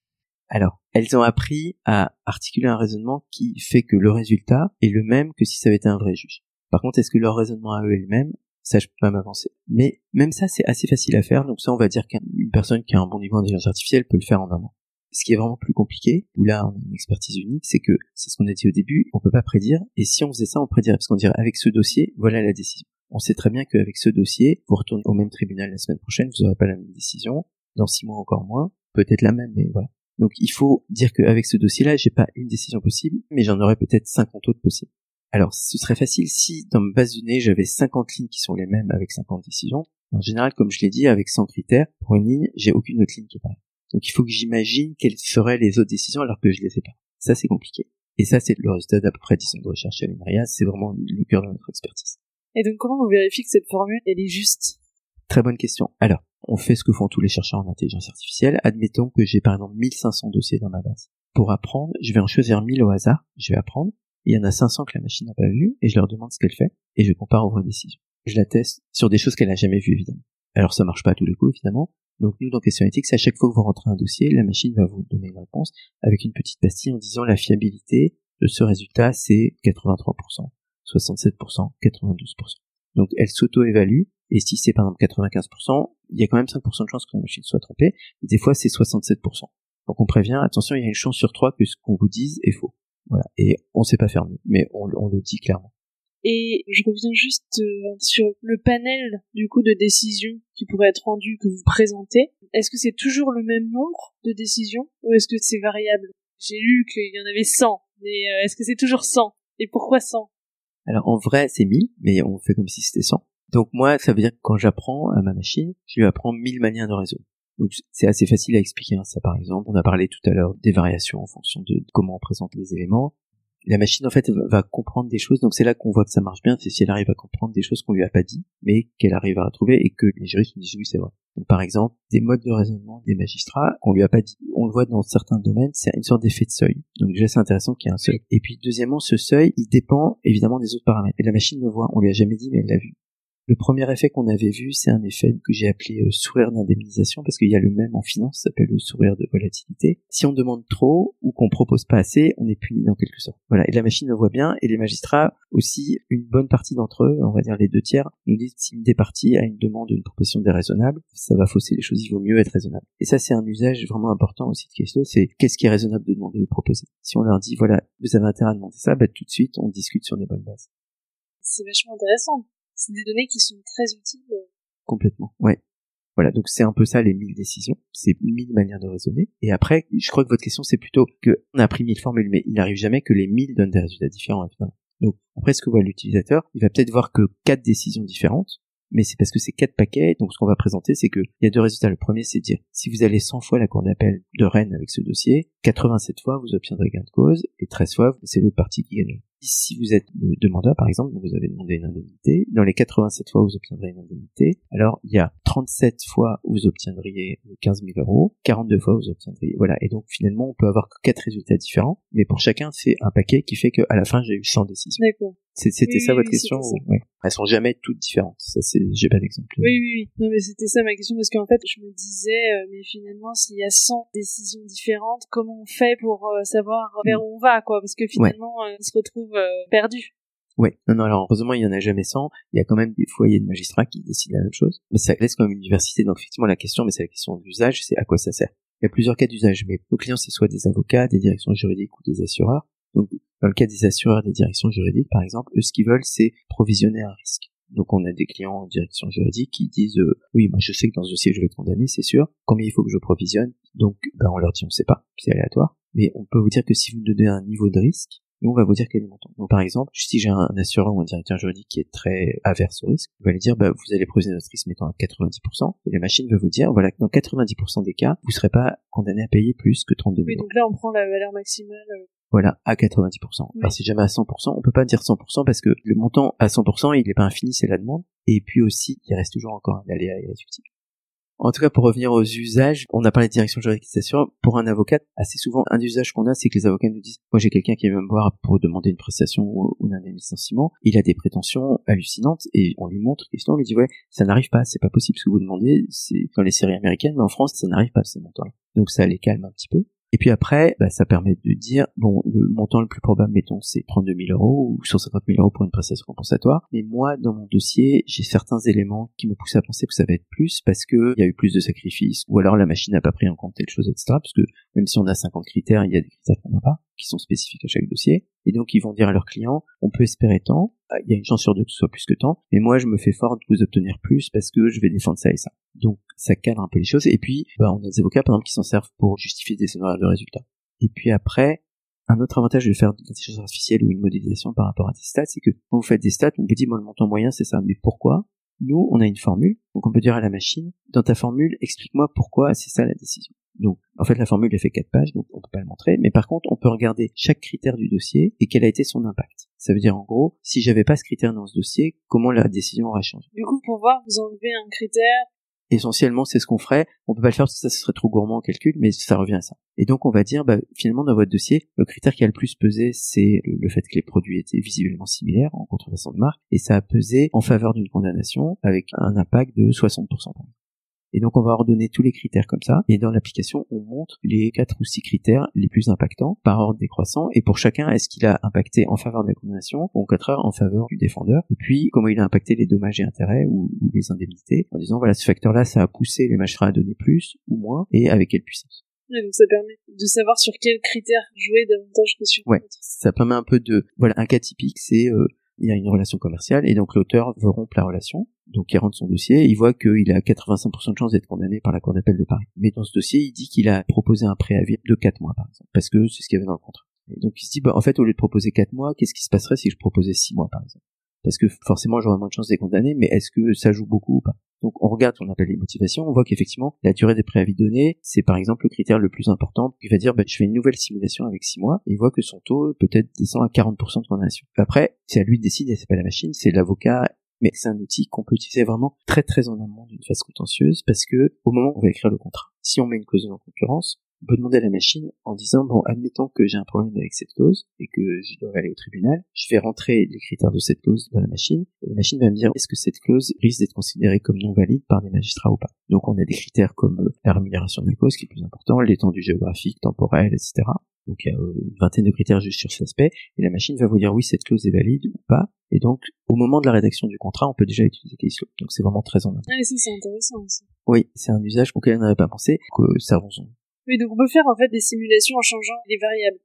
Alors, elles ont appris à articuler un raisonnement qui fait que le résultat est le même que si ça avait été un vrai juge. Par contre, est-ce que leur raisonnement à eux est le même? Ça je peux pas m'avancer. Mais même ça c'est assez facile à faire, donc ça on va dire qu'une personne qui a un bon niveau d'intelligence artificielle peut le faire en un an. Ce qui est vraiment plus compliqué, où là on a une expertise unique, c'est que c'est ce qu'on a dit au début, on peut pas prédire, et si on faisait ça on prédirait, parce qu'on dirait avec ce dossier, voilà la décision. On sait très bien qu'avec ce dossier, vous retournez au même tribunal la semaine prochaine, vous n'aurez pas la même décision, dans six mois encore moins, peut-être la même, mais voilà. Donc il faut dire qu'avec ce dossier-là, j'ai pas une décision possible, mais j'en aurais peut-être 50 autres possibles. Alors, ce serait facile si dans ma base de données, j'avais 50 lignes qui sont les mêmes avec 50 décisions. En général, comme je l'ai dit, avec 100 critères, pour une ligne, j'ai aucune autre ligne qui est pareille. Donc, il faut que j'imagine quelles seraient les autres décisions alors que je les ai pas. Ça, c'est compliqué. Et ça, c'est le résultat d'à peu près 10 ans de recherche à l'INRIA. C'est vraiment le cœur de notre expertise. Et donc, comment on vérifie que cette formule, elle est juste? Très bonne question. Alors, on fait ce que font tous les chercheurs en intelligence artificielle. Admettons que j'ai par exemple 1500 dossiers dans ma base. Pour apprendre, je vais en choisir 1000 au hasard. Je vais apprendre il y en a 500 que la machine n'a pas vu, et je leur demande ce qu'elle fait, et je compare aux vraies décisions. Je la teste sur des choses qu'elle n'a jamais vues, évidemment. Alors ça marche pas à tous les coups, évidemment. Donc nous, dans Question Éthique, c'est à chaque fois que vous rentrez un dossier, la machine va vous donner une réponse avec une petite pastille en disant la fiabilité de ce résultat, c'est 83%, 67%, 92%. Donc elle s'auto-évalue, et si c'est par exemple 95%, il y a quand même 5% de chance que la machine soit trompée, des fois c'est 67%. Donc on prévient, attention, il y a une chance sur trois que ce qu'on vous dise est faux. Voilà. Et on sait pas faire mieux, mais on, le dit clairement. Et je reviens juste euh, sur le panel du coup de décisions qui pourraient être rendues que vous présentez. Est-ce que c'est toujours le même nombre de décisions ou est-ce que c'est variable? J'ai lu qu'il y en avait 100, mais euh, est-ce que c'est toujours 100 Et pourquoi 100 Alors en vrai c'est 1000, mais on fait comme si c'était 100. Donc moi ça veut dire que quand j'apprends à ma machine, je lui apprends 1000 manières de raisonner. Donc c'est assez facile à expliquer hein, ça par exemple. On a parlé tout à l'heure des variations en fonction de comment on présente les éléments. La machine en fait va comprendre des choses, donc c'est là qu'on voit que ça marche bien, c'est si elle arrive à comprendre des choses qu'on lui a pas dit, mais qu'elle arrive à retrouver et que les juristes disent oui c'est vrai. Par exemple, des modes de raisonnement des magistrats qu'on lui a pas dit, on le voit dans certains domaines, c'est une sorte d'effet de seuil. Donc déjà c'est intéressant qu'il y ait un seuil. Et puis deuxièmement, ce seuil, il dépend évidemment des autres paramètres. Et la machine le voit, on lui a jamais dit mais elle l'a vu. Le premier effet qu'on avait vu, c'est un effet que j'ai appelé euh, sourire d'indemnisation, parce qu'il y a le même en finance, ça s'appelle le sourire de volatilité. Si on demande trop ou qu'on propose pas assez, on est puni dans quelque sorte. Voilà, et la machine le voit bien, et les magistrats aussi, une bonne partie d'entre eux, on va dire les deux tiers, nous disent si une des parties a une demande, une proposition déraisonnable, ça va fausser les choses, il vaut mieux être raisonnable. Et ça, c'est un usage vraiment important aussi de question, c'est qu'est-ce qui est raisonnable de demander ou de proposer. Si on leur dit, voilà, vous avez intérêt à demander ça, bah, tout de suite, on discute sur des bonnes bases. C'est vachement intéressant c'est des données qui sont très utiles. Complètement, ouais. Voilà, donc c'est un peu ça les mille décisions, c'est mille manières de raisonner. Et après, je crois que votre question c'est plutôt que on a pris mille formules, mais il n'arrive jamais que les mille donnent des résultats différents, évidemment. Donc après, ce que voit l'utilisateur, il va peut-être voir que quatre décisions différentes, mais c'est parce que c'est quatre paquets. Donc ce qu'on va présenter, c'est qu'il y a deux résultats. Le premier, c'est dire si vous allez 100 fois la cour d'appel de Rennes avec ce dossier, 87 fois vous obtiendrez gain de cause et 13 fois c'est l'autre partie qui gagne. Si vous êtes demandeur, par exemple, vous avez demandé une indemnité, dans les 87 fois vous obtiendrez une indemnité, alors il y a 37 fois où vous obtiendriez 15 000 euros, 42 fois vous obtiendriez, voilà. Et donc finalement, on peut avoir que quatre résultats différents, mais pour chacun, c'est un paquet qui fait qu'à la fin, j'ai eu 100 décisions. D'accord. C'était ça votre question ouais. Elles sont jamais toutes différentes. Ça, c'est, j'ai pas d'exemple. Oui, oui, oui. Non, mais c'était ça ma question parce qu'en fait, je me disais, euh, mais finalement, s'il y a 100 décisions différentes, comment on fait pour euh, savoir vers mm. où on va, quoi? Parce que finalement, euh, on se retrouve perdu. Oui, non, non, alors heureusement, il y en a jamais 100. Il y a quand même des foyers de magistrats qui décident la même chose. Mais ça laisse quand même une diversité. Donc, effectivement, la question, mais c'est la question d'usage, c'est à quoi ça sert. Il y a plusieurs cas d'usage, mais nos clients, c'est soit des avocats, des directions juridiques ou des assureurs. Donc, dans le cas des assureurs des directions juridiques, par exemple, eux, ce qu'ils veulent, c'est provisionner un risque. Donc, on a des clients en direction juridique qui disent euh, oui, moi, je sais que dans ce dossier, je vais être condamné, c'est sûr. Combien il faut que je provisionne? Donc, ben, on leur dit on sait pas, c'est aléatoire. Mais on peut vous dire que si vous donnez un niveau de risque, Nous, on va vous dire quel est le montant. Donc, par exemple, si j'ai un assureur ou un directeur juridique qui est très averse au risque, on va lui dire, bah, vous allez poser notre risque mettant à 90%, et la machine va vous dire, voilà, que dans 90% des cas, vous serez pas condamné à payer plus que 32 000 Oui, donc là, on prend la valeur maximale. euh, Voilà, à 90%. Oui. Alors, si jamais à 100%, on peut pas dire 100% parce que le montant à 100%, il n'est pas infini, c'est la demande. Et puis aussi, il reste toujours encore un aléa irréductible. En tout cas, pour revenir aux usages, on a parlé de direction juridique qui s'assure. Pour un avocat, assez souvent, un usage qu'on a, c'est que les avocats nous disent, moi j'ai quelqu'un qui vient me voir pour demander une prestation ou, un licenciement, il a des prétentions hallucinantes et on lui montre et on lui dit, ouais, ça n'arrive pas, c'est pas possible ce que vous demandez, c'est dans les séries américaines, mais en France, ça n'arrive pas ces montants-là. Donc ça les calme un petit peu. Et puis après, bah, ça permet de dire, bon, le montant le plus probable, mettons, c'est 32 000 euros ou 150 000 euros pour une prestation compensatoire. Mais moi, dans mon dossier, j'ai certains éléments qui me poussent à penser que ça va être plus parce que il y a eu plus de sacrifices ou alors la machine n'a pas pris en compte telle chose, etc. Parce que même si on a 50 critères, il y a des critères qu'on n'a pas, qui sont spécifiques à chaque dossier. Et donc, ils vont dire à leurs clients, on peut espérer tant, il y a une chance sur deux que ce soit plus que tant, mais moi, je me fais fort de vous obtenir plus parce que je vais défendre ça et ça. Donc, ça cadre un peu les choses. Et puis, bah, on a des avocats, par exemple, qui s'en servent pour justifier des scénarios de résultats. Et puis après, un autre avantage de faire de l'intelligence artificielle ou une modélisation par rapport à des stats, c'est que quand vous faites des stats, on peut dire, bon, le montant moyen, c'est ça. Mais pourquoi? Nous, on a une formule. Donc, on peut dire à la machine, dans ta formule, explique-moi pourquoi c'est ça la décision. Donc, en fait, la formule, elle fait quatre pages, donc on peut pas le montrer. Mais par contre, on peut regarder chaque critère du dossier et quel a été son impact. Ça veut dire, en gros, si j'avais pas ce critère dans ce dossier, comment la décision aurait changé? Du coup, pour voir, vous enlevez un critère. essentiellement c'est ce qu'on ferait. On peut pas le faire parce que ça ce serait trop gourmand en calcul, mais ça revient à ça. Et donc on va dire, bah, finalement dans votre dossier, le critère qui a le plus pesé, c'est le, le fait que les produits étaient visiblement similaires en contrefaçon de marque, et ça a pesé en faveur d'une condamnation avec un impact de 60%. Et donc on va ordonner tous les critères comme ça, et dans l'application on montre les quatre ou six critères les plus impactants par ordre décroissant, et pour chacun est-ce qu'il a impacté en faveur de la condamnation ou au contraire en faveur du défendeur, et puis comment il a impacté les dommages et intérêts ou, ou les indemnités, en disant voilà ce facteur-là ça a poussé les magistrats à donner plus ou moins, et avec quelle puissance? Ouais, donc ça permet de savoir sur quel critère jouer davantage que sur Ouais. Ça permet un peu de voilà un cas typique c'est euh, il y a une relation commerciale et donc l'auteur veut rompre la relation donc il rentre son dossier il voit qu'il a 85% de chances d'être condamné par la cour d'appel de Paris mais dans ce dossier il dit qu'il a proposé un préavis de 4 mois par exemple parce que c'est ce qu'il y avait dans le contrat et donc il se dit bah en fait au lieu de proposer 4 mois qu'est-ce qui se passerait si je proposais 6 mois par exemple? Parce que forcément j'aurais moins de chances d'être condamné mais est-ce que ça joue beaucoup ou pas? Donc on regarde qu'on appelle les motivations, on voit qu'effectivement la durée des préavis donnés, c'est par exemple le critère le plus important. Il va dire bah, je fais une nouvelle simulation avec 6 mois, et il voit que son taux peut-être descend à 40% de condamnation. Après, c'est à lui de décider, c'est pas la machine, c'est l'avocat, mais c'est un outil qu'on peut utiliser vraiment très très en amont d'une phase contentieuse parce que au moment où on va écrire le contrat, si on met une clause de non-concurrence, on peut demander à la machine en disant bon admettons que j'ai un problème avec cette clause et que je dois aller au tribunal, je vais rentrer les critères de cette clause dans la machine et la machine va me dire est-ce que cette clause risque d'être considérée comme non valide par des magistrats ou pas? Donc on a des critères comme euh, la rémunération de la cause qui est plus important, l'étendue géographique, temporelle, etc. Donc il y a euh, une vingtaine de critères juste sur cet aspect et la machine va vous dire oui cette clause est valide ou pas et donc au moment de la rédaction du contrat on peut déjà utiliser case law. Donc c'est vraiment très en amont. Ah, et ça, c'est intéressant aussi. Oui, c'est un usage auquel on n'avait pas pensé que ça rejoint. Oui, donc on peut faire en fait des simulations en changeant les variables.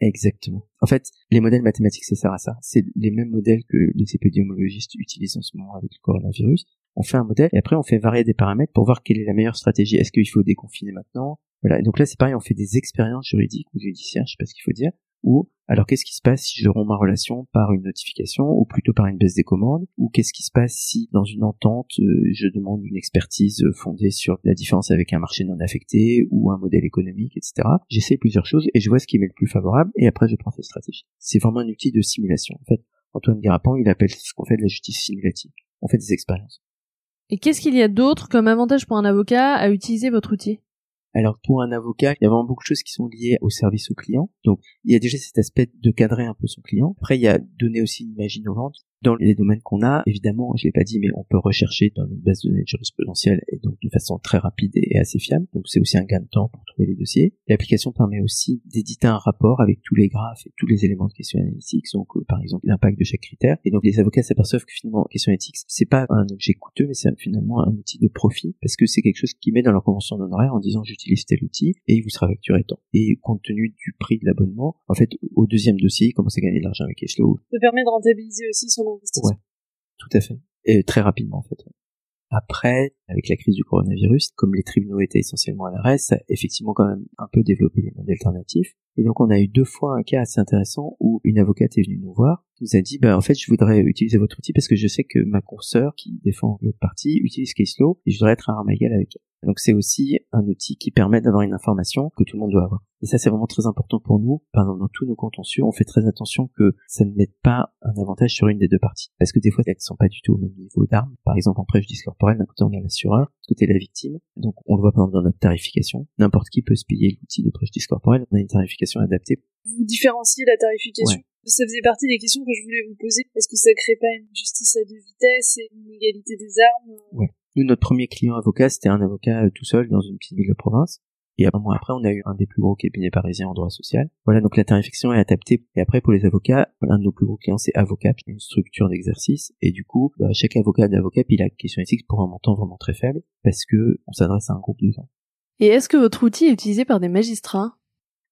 Exactement. En fait, les modèles mathématiques, ça sert à ça. C'est les mêmes modèles que les épidémiologistes utilisent en ce moment avec le coronavirus. On fait un modèle et après on fait varier des paramètres pour voir quelle est la meilleure stratégie. Est-ce qu'il faut déconfiner maintenant? Voilà. Et donc là, c'est pareil, on fait des expériences juridiques ou judiciaires, je sais pas ce qu'il faut dire. Ou alors qu'est-ce qui se passe si je romps ma relation par une notification ou plutôt par une baisse des commandes? Ou qu'est-ce qui se passe si dans une entente euh, je demande une expertise euh, fondée sur la différence avec un marché non affecté ou un modèle économique, etc. J'essaie plusieurs choses et je vois ce qui m'est le plus favorable et après je prends cette stratégie. C'est vraiment un outil de simulation. En fait, Antoine Guérapin, il appelle ce qu'on fait de la justice simulative. On fait des expériences. Et qu'est-ce qu'il y a d'autre comme avantage pour un avocat à utiliser votre outil? Alors pour un avocat, il y a vraiment beaucoup de choses qui sont liées au service au client. Donc il y a déjà cet aspect de cadrer un peu son client. Après il y a donner aussi une image innovante. Dans les domaines qu'on a, évidemment, je l'ai pas dit, mais on peut rechercher dans une base de données jurisprudentielle et donc de façon très rapide et assez fiable. Donc c'est aussi un gain de temps pour trouver les dossiers. L'application permet aussi d'éditer un rapport avec tous les graphes et tous les éléments de question analytics, donc euh, par exemple l'impact de chaque critère. Et donc les avocats s'aperçoivent que finalement question éthique, c'est pas un objet coûteux, mais c'est finalement un outil de profit parce que c'est quelque chose qui met dans leur convention d'honoraires en disant j'utilise tel outil et il vous sera facturé tant. Et compte tenu du prix de l'abonnement, en fait au deuxième dossier, il commence à gagner de l'argent avec Cashflow Ça permet de rentabiliser aussi son Ouais, tout à fait. Et très rapidement, en fait. Après, avec la crise du coronavirus, comme les tribunaux étaient essentiellement à l'arrêt, ça a effectivement quand même un peu développé des modèles alternatifs. Et donc on a eu deux fois un cas assez intéressant où une avocate est venue nous voir, nous a dit bah en fait je voudrais utiliser votre outil parce que je sais que ma consoeur qui défend l'autre partie utilise Caselaw et je voudrais être à armes égales avec elle. Donc c'est aussi un outil qui permet d'avoir une information que tout le monde doit avoir. Et ça c'est vraiment très important pour nous. Par exemple dans tous nos contentieux, on fait très attention que ça ne mette pas un avantage sur une des deux parties. Parce que des fois elles ne sont pas du tout au même niveau d'armes. Par exemple en préjudice corporel, d'un côté on a l'assureur, de côté la victime. Donc on le voit par exemple dans notre tarification. N'importe qui peut se payer l'outil de préjudice corporel. On a une tarification adaptée. Vous différenciez la tarification ça faisait partie des questions que je voulais vous poser. Est-ce que ça crée pas une justice à deux vitesses et une égalité des armes Ouais. Nous, notre premier client avocat, c'était un avocat euh, tout seul dans une petite ville de province. Et un mois après, on a eu un des plus gros cabinets parisiens en droit social. Voilà, donc la tarification est adaptée. Et après, pour les avocats, un de nos plus gros clients, c'est Avocap, une structure d'exercice. Et du coup, bah, chaque avocat d'Avocap, il a question éthique pour un montant vraiment très faible, parce que on s'adresse à un groupe de gens. Et est-ce que votre outil est utilisé par des magistrats?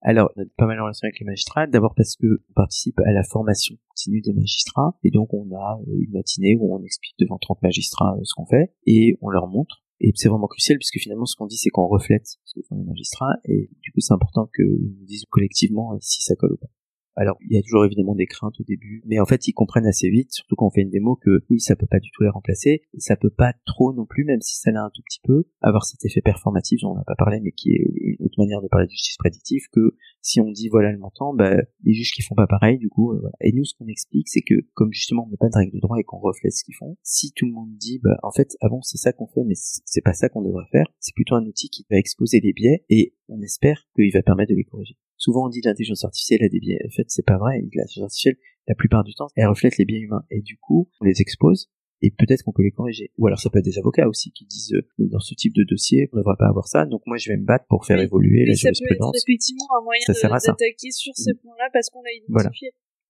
Alors, on a pas mal de relations avec les magistrats. D'abord parce que on participe à la formation continue des magistrats. Et donc, on a euh, une matinée où on explique devant 30 magistrats euh, ce qu'on fait. Et on leur montre. Et c'est vraiment crucial puisque finalement, ce qu'on dit, c'est qu'on reflète ce que font les magistrats. Et du coup, c'est important qu'ils nous disent collectivement euh, si ça colle ou pas. Alors, il y a toujours évidemment des craintes au début, mais en fait, ils comprennent assez vite, surtout quand on fait une démo, que oui, ça peut pas du tout les remplacer, ça peut pas trop non plus, même si ça l'a un tout petit peu, avoir cet effet performatif dont on n'a pas parlé, mais qui est une autre manière de parler de justice prédictive, que si on dit voilà le montant, bah, les juges qui font pas pareil, du coup, euh. Et nous, ce qu'on explique, c'est que comme justement on n'a pas de règle de droit et qu'on reflète ce qu'ils font, si tout le monde dit, bah, en fait, avant c'est ça qu'on fait, mais c'est pas ça qu'on devrait faire, c'est plutôt un outil qui va exposer les biais et on espère qu'il va permettre de les corriger. Souvent on dit l'intelligence artificielle a des biais. En fait, c'est pas vrai. L'intelligence artificielle, la plupart du temps, elle reflète les biais humains. Et du coup, on les expose et peut-être qu'on peut les corriger. Ou alors ça peut être des avocats aussi qui disent euh, dans ce type de dossier, on ne devrait pas avoir ça, donc moi je vais me battre pour faire évoluer la jurisprudence. Ça peut être effectivement un moyen d'attaquer sur ce point-là parce qu'on a identifié. Voilà.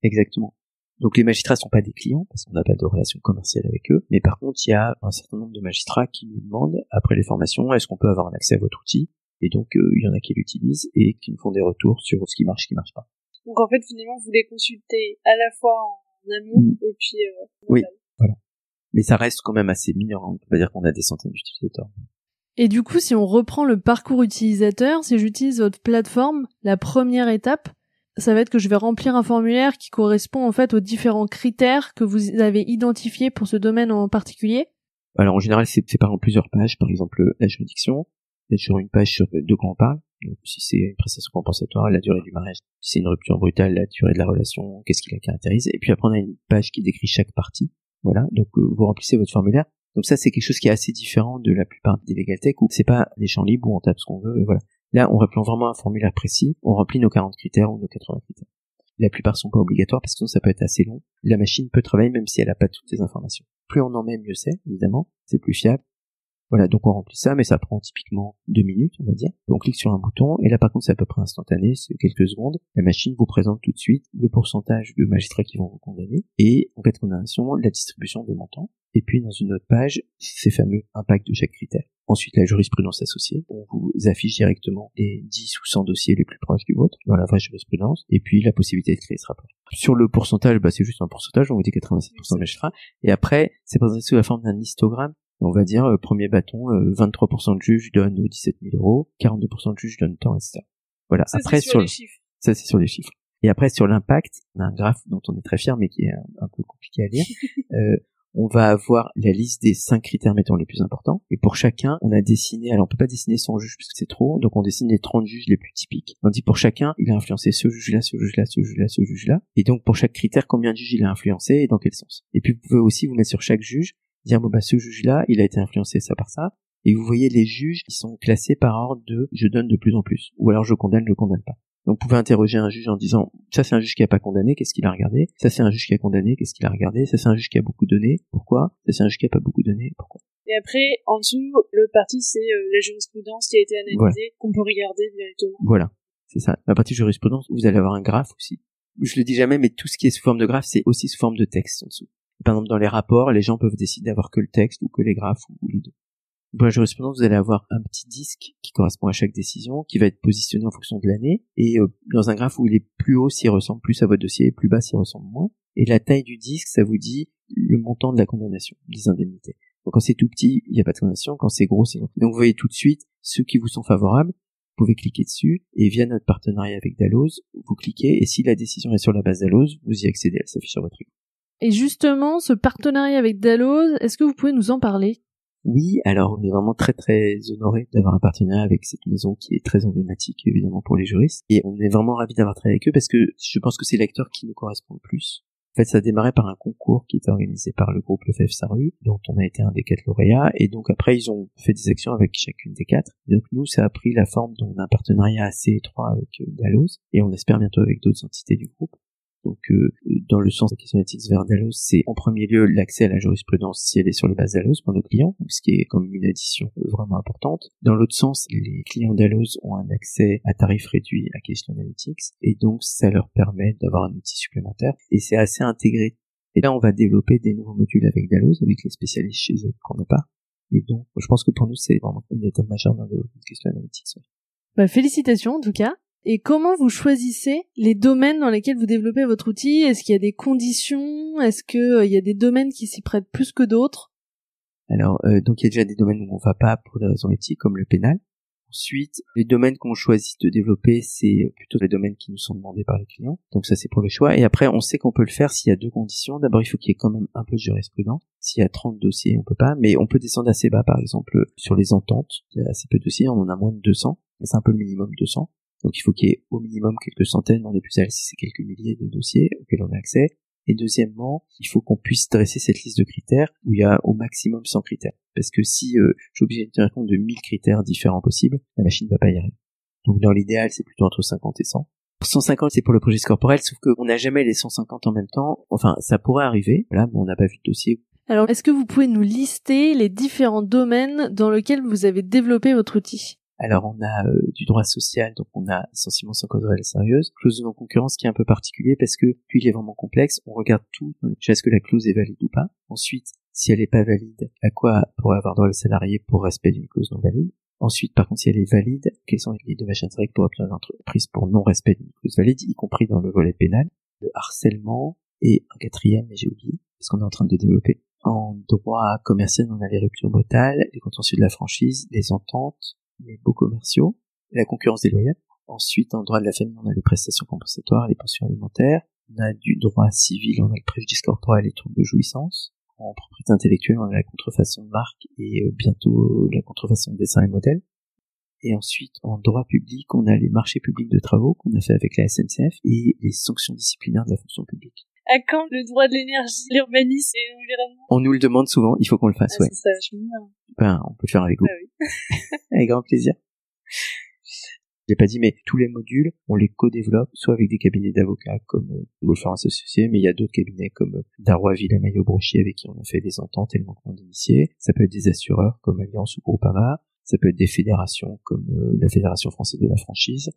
Exactement. Donc les magistrats sont pas des clients parce qu'on n'a pas de relation commerciale avec eux, mais par contre il y a un certain nombre de magistrats qui nous demandent après les formations est-ce qu'on peut avoir un accès à votre outil? Et donc, euh, il y en a qui l'utilisent et qui nous font des retours sur ce qui marche, ce qui marche pas. Donc, en fait, finalement, vous les consultez à la fois en amont mm. et puis... Euh, oui, voilà. Mais ça reste quand même assez mineur. Hein. On peut pas dire qu'on a des centaines d'utilisateurs. Et du coup, si on reprend le parcours utilisateur, si j'utilise votre plateforme, la première étape, ça va être que je vais remplir un formulaire qui correspond en fait aux différents critères que vous avez identifiés pour ce domaine en particulier. Alors en général, c'est séparé en plusieurs pages. Par exemple, la juridiction, sur une page sur de quoi on parle. Donc, si c'est une prestation compensatoire, la durée du mariage. Si c'est une rupture brutale, la durée de la relation, qu'est-ce qui la caractérise. Et puis après, on a une page qui décrit chaque partie. Voilà. Donc, euh, vous remplissez votre formulaire. Donc ça, c'est quelque chose qui est assez différent de la plupart des legal tech où c'est pas des champs libres où on tape ce qu'on veut et voilà. Là, on remplit vraiment un formulaire précis. On remplit nos 40 critères ou nos 80 critères. La plupart sont pas obligatoires parce que sinon ça peut être assez long. La machine peut travailler même si elle a pas toutes ces informations. Plus on en met, mieux c'est, évidemment. C'est plus fiable. Voilà, donc on remplit ça, mais ça prend typiquement deux minutes, on va dire. On clique sur un bouton, et là par contre c'est à peu près instantané, c'est quelques secondes. La machine vous présente tout de suite le pourcentage de magistrats qui vont vous condamner, et en fait condamnation, la distribution des montants. Et puis dans une autre page, ces fameux impacts de chaque critère. Ensuite, la jurisprudence associée. On vous affiche directement les 10 ou 100 dossiers les plus proches du vôtre dans la vraie jurisprudence. Et puis, la possibilité de créer ce rapport. Sur le pourcentage, bah, c'est juste un pourcentage. On vous dit 87% de magistrats. Et après, c'est présenté sous la forme d'un histogramme on va dire, euh, premier bâton, 23% euh, de juges donnent 17 000 euros, 42% de juges donnent tant, etc. Voilà. après, sur, les chiffres. Ça, c'est sur les chiffres. Et après, sur l'impact, on a un graphe dont on est très fier, mais qui est un, peu compliqué à lire. euh, on va avoir la liste des cinq critères mettons les plus importants. Et pour chacun, on a dessiné, alors on peut pas dessiner 100 juges puisque c'est trop, donc on dessine les 30 juges les plus typiques. On dit pour chacun, il a influencé ce juge-là, ce juge-là, ce juge-là, ce juge-là. Et donc pour chaque critère, combien de juges il a influencé et dans quel sens? Et puis vous pouvez aussi vous mettre sur chaque juge dire bon bah ce juge-là, il a été influencé ça par ça. Et vous voyez les juges qui sont classés par ordre de je donne de plus en plus, ou alors je condamne, je condamne pas. Donc vous pouvez interroger un juge en disant ça c'est un juge qui a pas condamné, qu'est-ce qu'il a regardé? Ça c'est un juge qui a condamné, qu'est-ce qu'il a regardé? Ça c'est un juge qui a beaucoup donné, pourquoi? Ça c'est un juge qui a pas beaucoup donné, pourquoi? Et après en dessous le parti c'est euh, la jurisprudence qui a été analysée qu'on peut regarder directement. Voilà, c'est ça. La partie jurisprudence, vous allez avoir un graphe aussi. Je le dis jamais, mais tout ce qui est sous forme de graphe, c'est aussi sous forme de texte en dessous. Par exemple, dans les rapports, les gens peuvent décider d'avoir que le texte ou que les graphes ou les deux. Pour la jurisprudence, vous allez avoir un petit disque qui correspond à chaque décision, qui va être positionné en fonction de l'année, et euh, dans un graphe où il est plus haut s'il ressemble plus à votre dossier, et plus bas s'il ressemble moins. Et la taille du disque, ça vous dit le montant de la condamnation, des indemnités. Donc quand c'est tout petit, il n'y a pas de condamnation, quand c'est gros, c'est Donc vous voyez tout de suite ceux qui vous sont favorables, vous pouvez cliquer dessus et via notre partenariat avec Dalloz, vous cliquez et si la décision est sur la base Dalloz, vous y accédez, elle s'affiche sur votre écran. Et justement, ce partenariat avec Dalloz, est-ce que vous pouvez nous en parler? Oui, alors on est vraiment très très honoré d'avoir un partenariat avec cette maison qui est très emblématique évidemment pour les juristes et on est vraiment ravis d'avoir travaillé avec eux parce que je pense que c'est l'acteur qui nous correspond le plus. En fait, ça a démarré par un concours qui était organisé par le groupe Lefebvre Saru, dont on a été un des quatre lauréats, et donc après ils ont fait des actions avec chacune des quatre. donc nous, ça a pris la forme d'un partenariat assez étroit avec euh, Dalloz, et on espère bientôt avec d'autres entités du groupe. Donc, euh, dans le sens de la question éthique vers Dalloz, c'est en premier lieu l'accès à la jurisprudence si elle est sur les bases Dalloz pour nos clients, ce qui est comme une addition vraiment importante. Dans l'autre sens, les clients Dalloz ont un accès à tarif réduit à Question Analytics, et donc ça leur permet d'avoir un outil supplémentaire, et c'est assez intégré. Et là, on va développer des nouveaux modules avec Dalloz, avec les spécialistes chez eux qu'on n'a pas. Et donc, je pense que pour nous, c'est vraiment une étape majeure dans le Question Analytics. Bah, félicitations en tout cas. Et comment vous choisissez les domaines dans lesquels vous développez votre outil? Est-ce qu'il y a des conditions? Est-ce qu'il euh, y a des domaines qui s'y prêtent plus que d'autres? Alors, euh, donc il y a déjà des domaines où on va pas pour des raisons éthiques, comme le pénal. Ensuite, les domaines qu'on choisit de développer, c'est plutôt les domaines qui nous sont demandés par les clients. Donc ça, c'est pour le choix. Et après, on sait qu'on peut le faire s'il y a deux conditions. D'abord, il faut qu'il y ait quand même un peu de jurisprudence. S'il y a 30 dossiers, on peut pas. Mais on peut descendre assez bas, par exemple, sur les ententes. Il y a assez peu de dossiers, on en a moins de 200. Mais c'est un peu le minimum 200. Donc il faut qu'il y ait au minimum quelques centaines, dans les plus si c'est quelques milliers de dossiers auxquels on a accès. Et deuxièmement, il faut qu'on puisse dresser cette liste de critères où il y a au maximum 100 critères. Parce que si euh, je suis obligé de tenir compte de 1000 critères différents possibles, la machine ne va pas y arriver. Donc dans l'idéal, c'est plutôt entre 50 et 100. 150, c'est pour le projet corporel, sauf qu'on n'a jamais les 150 en même temps. Enfin, ça pourrait arriver, là, mais on n'a pas vu de dossier. Alors, est-ce que vous pouvez nous lister les différents domaines dans lesquels vous avez développé votre outil? Alors on a euh, du droit social, donc on a essentiellement sans cause réelle sérieuse, clause de non-concurrence qui est un peu particulier parce que puis il est vraiment complexe, on regarde tout, est-ce que la clause est valide ou pas. Ensuite, si elle n'est pas valide, à quoi pourrait avoir droit le salarié pour respect d'une clause non valide? Ensuite, par contre, si elle est valide, quels sont les dommages indirects pour obtenir l'entreprise pour non-respect d'une clause valide, y compris dans le volet pénal, le harcèlement et un quatrième, mais j'ai oublié, ce qu'on est en train de développer. En droit commercial, on a les ruptures brutales, les contentieux de la franchise, les ententes, les beaux commerciaux, la concurrence déloyale. Ensuite, en droit de la famille, on a les prestations compensatoires, les pensions alimentaires. On a du droit civil, on a le préjudice corporel et tourne de jouissance. En propriété intellectuelle, on a la contrefaçon de marque et euh, bientôt la contrefaçon de dessin et modèle. Et ensuite, en droit public, on a les marchés publics de travaux qu'on a fait avec la SNCF et les sanctions disciplinaires de la fonction publique. À quand le droit de l'énergie, l'urbanisme et l'environnement On nous le demande souvent, il faut qu'on le fasse, ah, ouais. C'est ça, je Ben, on peut le faire avec vous. Ah, oui. avec grand plaisir. J'ai pas dit, mais tous les modules, on les co-développe, soit avec des cabinets d'avocats comme euh, Wolfram Associés, mais il y a d'autres cabinets comme euh, Darrois Villamaillot Brochy avec qui on a fait des ententes et le manquement d'initiés. Ça peut être des assureurs comme Alliance ou Groupama. Ça peut être des fédérations comme euh, la Fédération française de la franchise,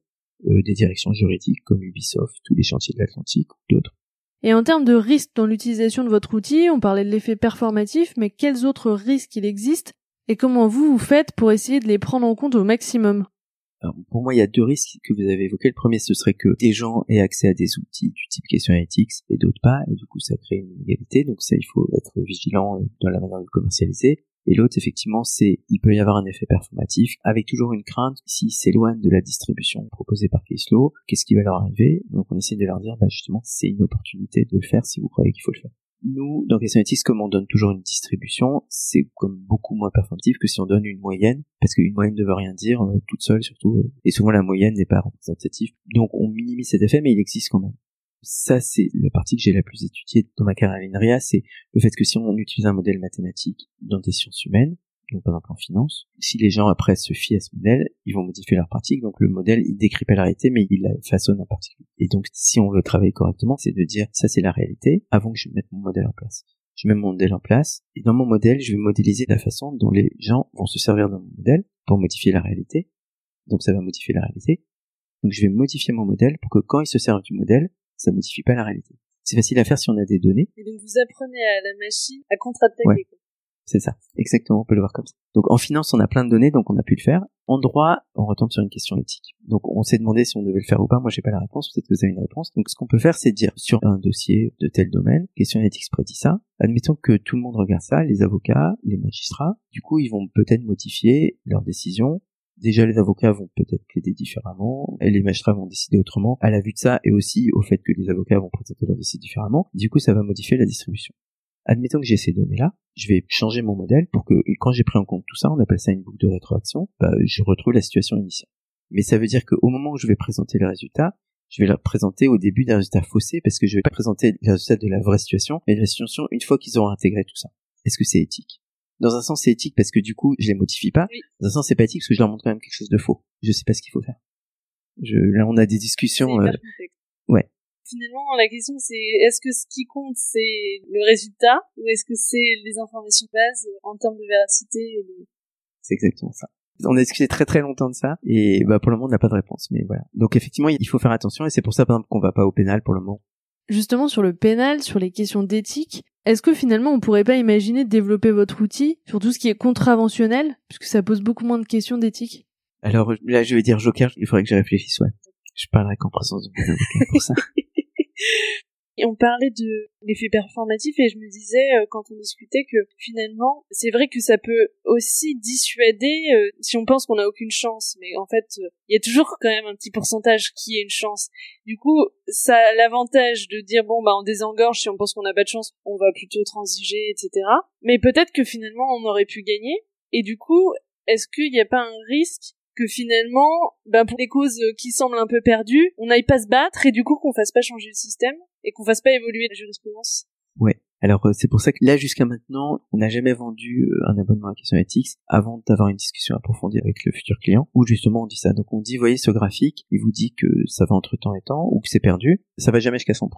euh, des directions juridiques comme Ubisoft, tous les chantiers de l'Atlantique ou d'autres. Et en termes de risques dans l'utilisation de votre outil, on parlait de l'effet performatif, mais quels autres risques il existe et comment vous vous faites pour essayer de les prendre en compte au maximum? Alors, Pour moi, il y a deux risques que vous avez évoqués. Le premier, ce serait que des gens aient accès à des outils du type question analytics et d'autres pas, et du coup, ça crée une inégalité. Donc ça, il faut être vigilant dans la manière de commercialiser. Et l'autre, effectivement, c'est il peut y avoir un effet performatif avec toujours une crainte s'ils s'éloignent de la distribution proposée par Caselaw, qu'est-ce qui va leur arriver? Donc on essaie de leur dire, bah justement, c'est une opportunité de le faire si vous croyez qu'il faut le faire. Nous, dans Questionetics, comme on donne toujours une distribution, c'est comme beaucoup moins performatif que si on donne une moyenne, parce qu'une moyenne ne veut rien dire, euh, toute seule surtout, euh, et souvent la moyenne n'est pas représentative. Donc on minimise cet effet, mais il existe quand même ça c'est la partie que j'ai la plus étudiée dans ma carrière c'est le fait que si on utilise un modèle mathématique dans des sciences humaines, donc par exemple en finance, si les gens après se fient à ce modèle, ils vont modifier leur pratique, donc le modèle il décrit pas la réalité mais il la façonne en particulier. Et donc si on veut travailler correctement, c'est de dire ça c'est la réalité avant que je mette mon modèle en place. Je mets mon modèle en place et dans mon modèle je vais modéliser la façon dont les gens vont se servir de mon modèle pour modifier la réalité. Donc ça va modifier la réalité. Donc je vais modifier mon modèle pour que quand ils se servent du modèle, ça modifie pas la réalité. C'est facile à faire si on a des données. Et donc vous apprenez à la machine à contre-attaquer. Ouais. C'est ça, exactement, on peut le voir comme ça. Donc en finance, on a plein de données, donc on a pu le faire. En droit, on retombe sur une question éthique. Donc on s'est demandé si on devait le faire ou pas. Moi, j'ai pas la réponse. Peut-être que vous avez une réponse. Donc ce qu'on peut faire, c'est dire sur un dossier de tel domaine, question éthique prédit ça. Admettons que tout le monde regarde ça, les avocats, les magistrats. Du coup, ils vont peut-être modifier leur décision Déjà, les avocats vont peut-être plaider différemment, et les magistrats vont décider autrement à la vue de ça, et aussi au fait que les avocats vont présenter leur décision différemment. Du coup, ça va modifier la distribution. Admettons que j'ai ces données-là, je vais changer mon modèle pour que, quand j'ai pris en compte tout ça, on appelle ça une boucle de rétroaction, bah, je retrouve la situation initiale. Mais ça veut dire qu'au moment où je vais présenter les résultats, je vais leur présenter au début des résultats faussés parce que je vais pas présenter les résultats de la vraie situation, mais de la situation une fois qu'ils auront intégré tout ça. Est-ce que c'est éthique? Dans un sens, c'est éthique parce que du coup, je les modifie pas. Dans un sens, c'est pas éthique parce que je leur montre quand même quelque chose de faux. Je sais pas ce qu'il faut faire. Je, là, on a des discussions. Euh... Ouais. Finalement, la question c'est est-ce que ce qui compte c'est le résultat ou est-ce que c'est les informations de base en termes de véracité C'est exactement ça on a discuté très très longtemps de ça et bah pour le moment on n'a pas de réponse mais voilà donc effectivement il faut faire attention et c'est pour ça par exemple qu'on va pas au pénal pour le moment justement sur le pénal sur les questions d'éthique est-ce que finalement on pourrait pas imaginer de développer votre outil sur tout ce qui est contraventionnel puisque ça pose beaucoup moins de questions d'éthique? Alors là je vais dire joker il faudrait que je réfléchisse ouais. Je parlerai qu'en présence de mon pour ça Et on parlait de l'effet performatif et je me disais euh, quand on discutait que finalement c'est vrai que ça peut aussi dissuader euh, si on pense qu'on n'a aucune chance mais en fait euh, il y a toujours quand même un petit pourcentage qui est une chance. Du coup ça a l'avantage de dire bon bah on désengorge si on pense qu'on n'a pas de chance on va plutôt transiger etc. Mais peut-être que finalement on aurait pu gagner et du coup est-ce qu'il n'y a pas un risque que finalement, ben pour les causes qui semblent un peu perdues, on n'aille pas se battre et du coup qu'on fasse pas changer le système et qu'on fasse pas évoluer la jurisprudence. Ouais. Alors euh, c'est pour ça que là jusqu'à maintenant, on n'a jamais vendu euh, un abonnement à Question Ethics avant d'avoir une discussion approfondie avec le futur client où justement on dit ça. Donc on dit voyez ce graphique, il vous dit que ça va entre temps et temps ou que c'est perdu. Ça va jamais jusqu'à 100%,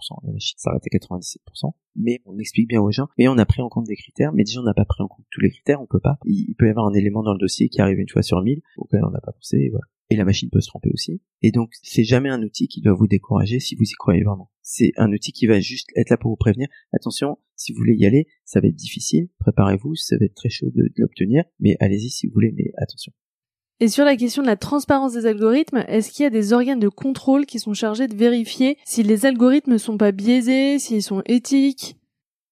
ça arrête à 97%. Mais on explique bien aux gens et on a pris en compte des critères, mais déjà on n'a pas pris en compte tous les critères, on peut pas. Il, peut y avoir un élément dans le dossier qui arrive une fois sur mille auquel on n'a pas pensé. Et voilà et la machine peut se tromper aussi. Et donc, c'est jamais un outil qui doit vous décourager si vous y croyez vraiment. C'est un outil qui va juste être là pour vous prévenir. Attention, si vous voulez y aller, ça va être difficile. Préparez-vous, ça va être très chaud de, l'obtenir, mais allez-y si vous voulez, mais attention. Et sur la question de la transparence des algorithmes, est-ce qu'il y a des organes de contrôle qui sont chargés de vérifier si les algorithmes ne sont pas biaisés, s'ils sont éthiques?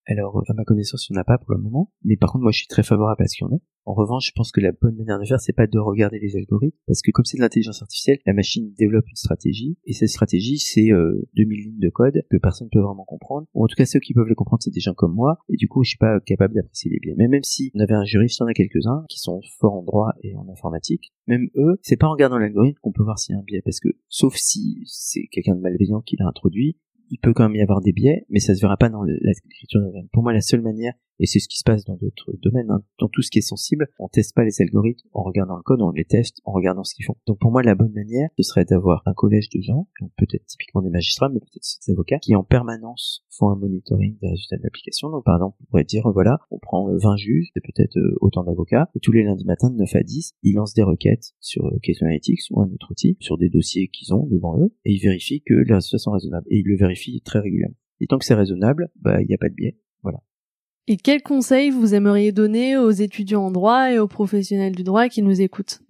Alors, à ma connaissance, il n'y en a pas pour le moment. Mais par contre, moi, je suis très favorable à ce qu'il y en ait. En revanche, je pense que la bonne manière de faire, c'est pas de regarder les algorithmes, parce que comme c'est de l'intelligence artificielle, la machine développe une stratégie, et cette stratégie, c'est euh, 2000 lignes de code que personne ne peut vraiment comprendre. Ou en tout cas, ceux qui peuvent le comprendre, c'est des gens comme moi, et du coup, je suis pas capable d'apprécier les biais. Mais même si on avait un juriste, on a quelques-uns qui sont forts en droit et en informatique, même eux, c'est pas en regardant l'algorithme qu'on peut voir s'il y a un biais, parce que sauf si c'est quelqu'un de malveillant qui l'a introduit, il peut quand même y avoir des biais, mais ça se verra pas dans l'écriture Pour moi, la seule manière, et c'est ce qui se passe dans d'autres domaines, hein, dans tout ce qui est sensible, on teste pas les algorithmes en regardant le code, on les teste en regardant ce qu'ils font. Donc pour moi, la bonne manière, ce serait d'avoir un collège de gens, peut-être typiquement des magistrats, mais peut-être des avocats, qui en permanence font un monitoring des résultats de l'application. Donc par exemple, on pourrait dire, voilà, on prend 20 euh, juges, et peut-être euh, autant d'avocats, et tous les lundis matins de 9 à 10, ils lancent des requêtes sur euh, Question Analytics ou un autre outil, sur des dossiers qu'ils ont devant eux, et ils vérifient que les résultats sont raisonnables. Et ils le vérifient très régulièrement. Et tant que c'est raisonnable, bah il n'y a pas de biais. Et quels conseils vous aimeriez donner aux étudiants en droit et aux professionnels du droit qui nous écoutent?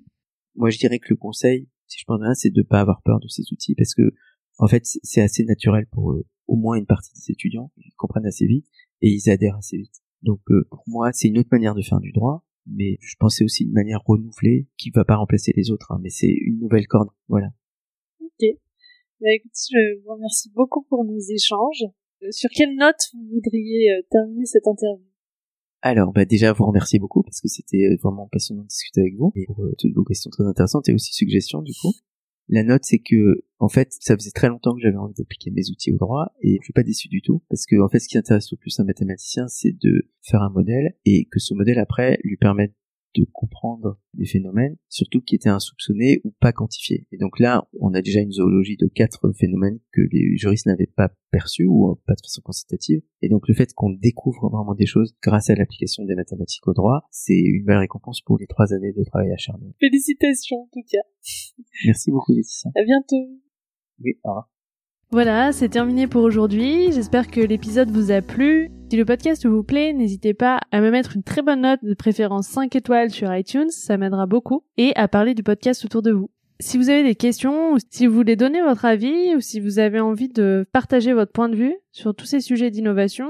Moi, je dirais que le conseil, si je pense bien, c'est de ne pas avoir peur de ces outils parce que, en fait, c'est assez naturel pour eux. au moins une partie des étudiants. Ils comprennent assez vite et ils adhèrent assez vite. Donc, euh, pour moi, c'est une autre manière de faire du droit, mais je pensais aussi une manière renouvelée qui va pas remplacer les autres, hein, mais c'est une nouvelle corde. Voilà. Ok. Bah, écoute, je vous remercie beaucoup pour nos échanges. Euh, sur quelle note vous voudriez euh, terminer cette interview? Alors, bah déjà, vous remercier beaucoup parce que c'était euh, vraiment passionnant de discuter avec vous et pour toutes vos questions très intéressantes et aussi suggestions du coup. La note, c'est que, en fait, ça faisait très longtemps que j'avais envie d'appliquer mes outils au droit et je suis pas déçu du tout parce que, en fait, ce qui intéresse le plus un mathématicien, c'est de faire un modèle et que ce modèle après lui permette de comprendre des phénomènes, surtout qui étaient insoupçonnés ou pas quantifiés. Et donc là, on a déjà une zoologie de quatre phénomènes que les juristes n'avaient pas perçus ou pas de façon quantitative. Et donc le fait qu'on découvre vraiment des choses grâce à l'application des mathématiques au droit, c'est une belle récompense pour les trois années de travail acharné. Félicitations en tout cas. Merci beaucoup Laetitia. À bientôt. Oui, au revoir. Voilà, c'est terminé pour aujourd'hui. J'espère que l'épisode vous a plu. Si le podcast vous plaît, n'hésitez pas à me mettre une très bonne note, de préférence 5 étoiles sur iTunes, ça m'aidera beaucoup, et à parler du podcast autour de vous. Si vous avez des questions, ou si vous voulez donner votre avis, ou si vous avez envie de partager votre point de vue sur tous ces sujets d'innovation,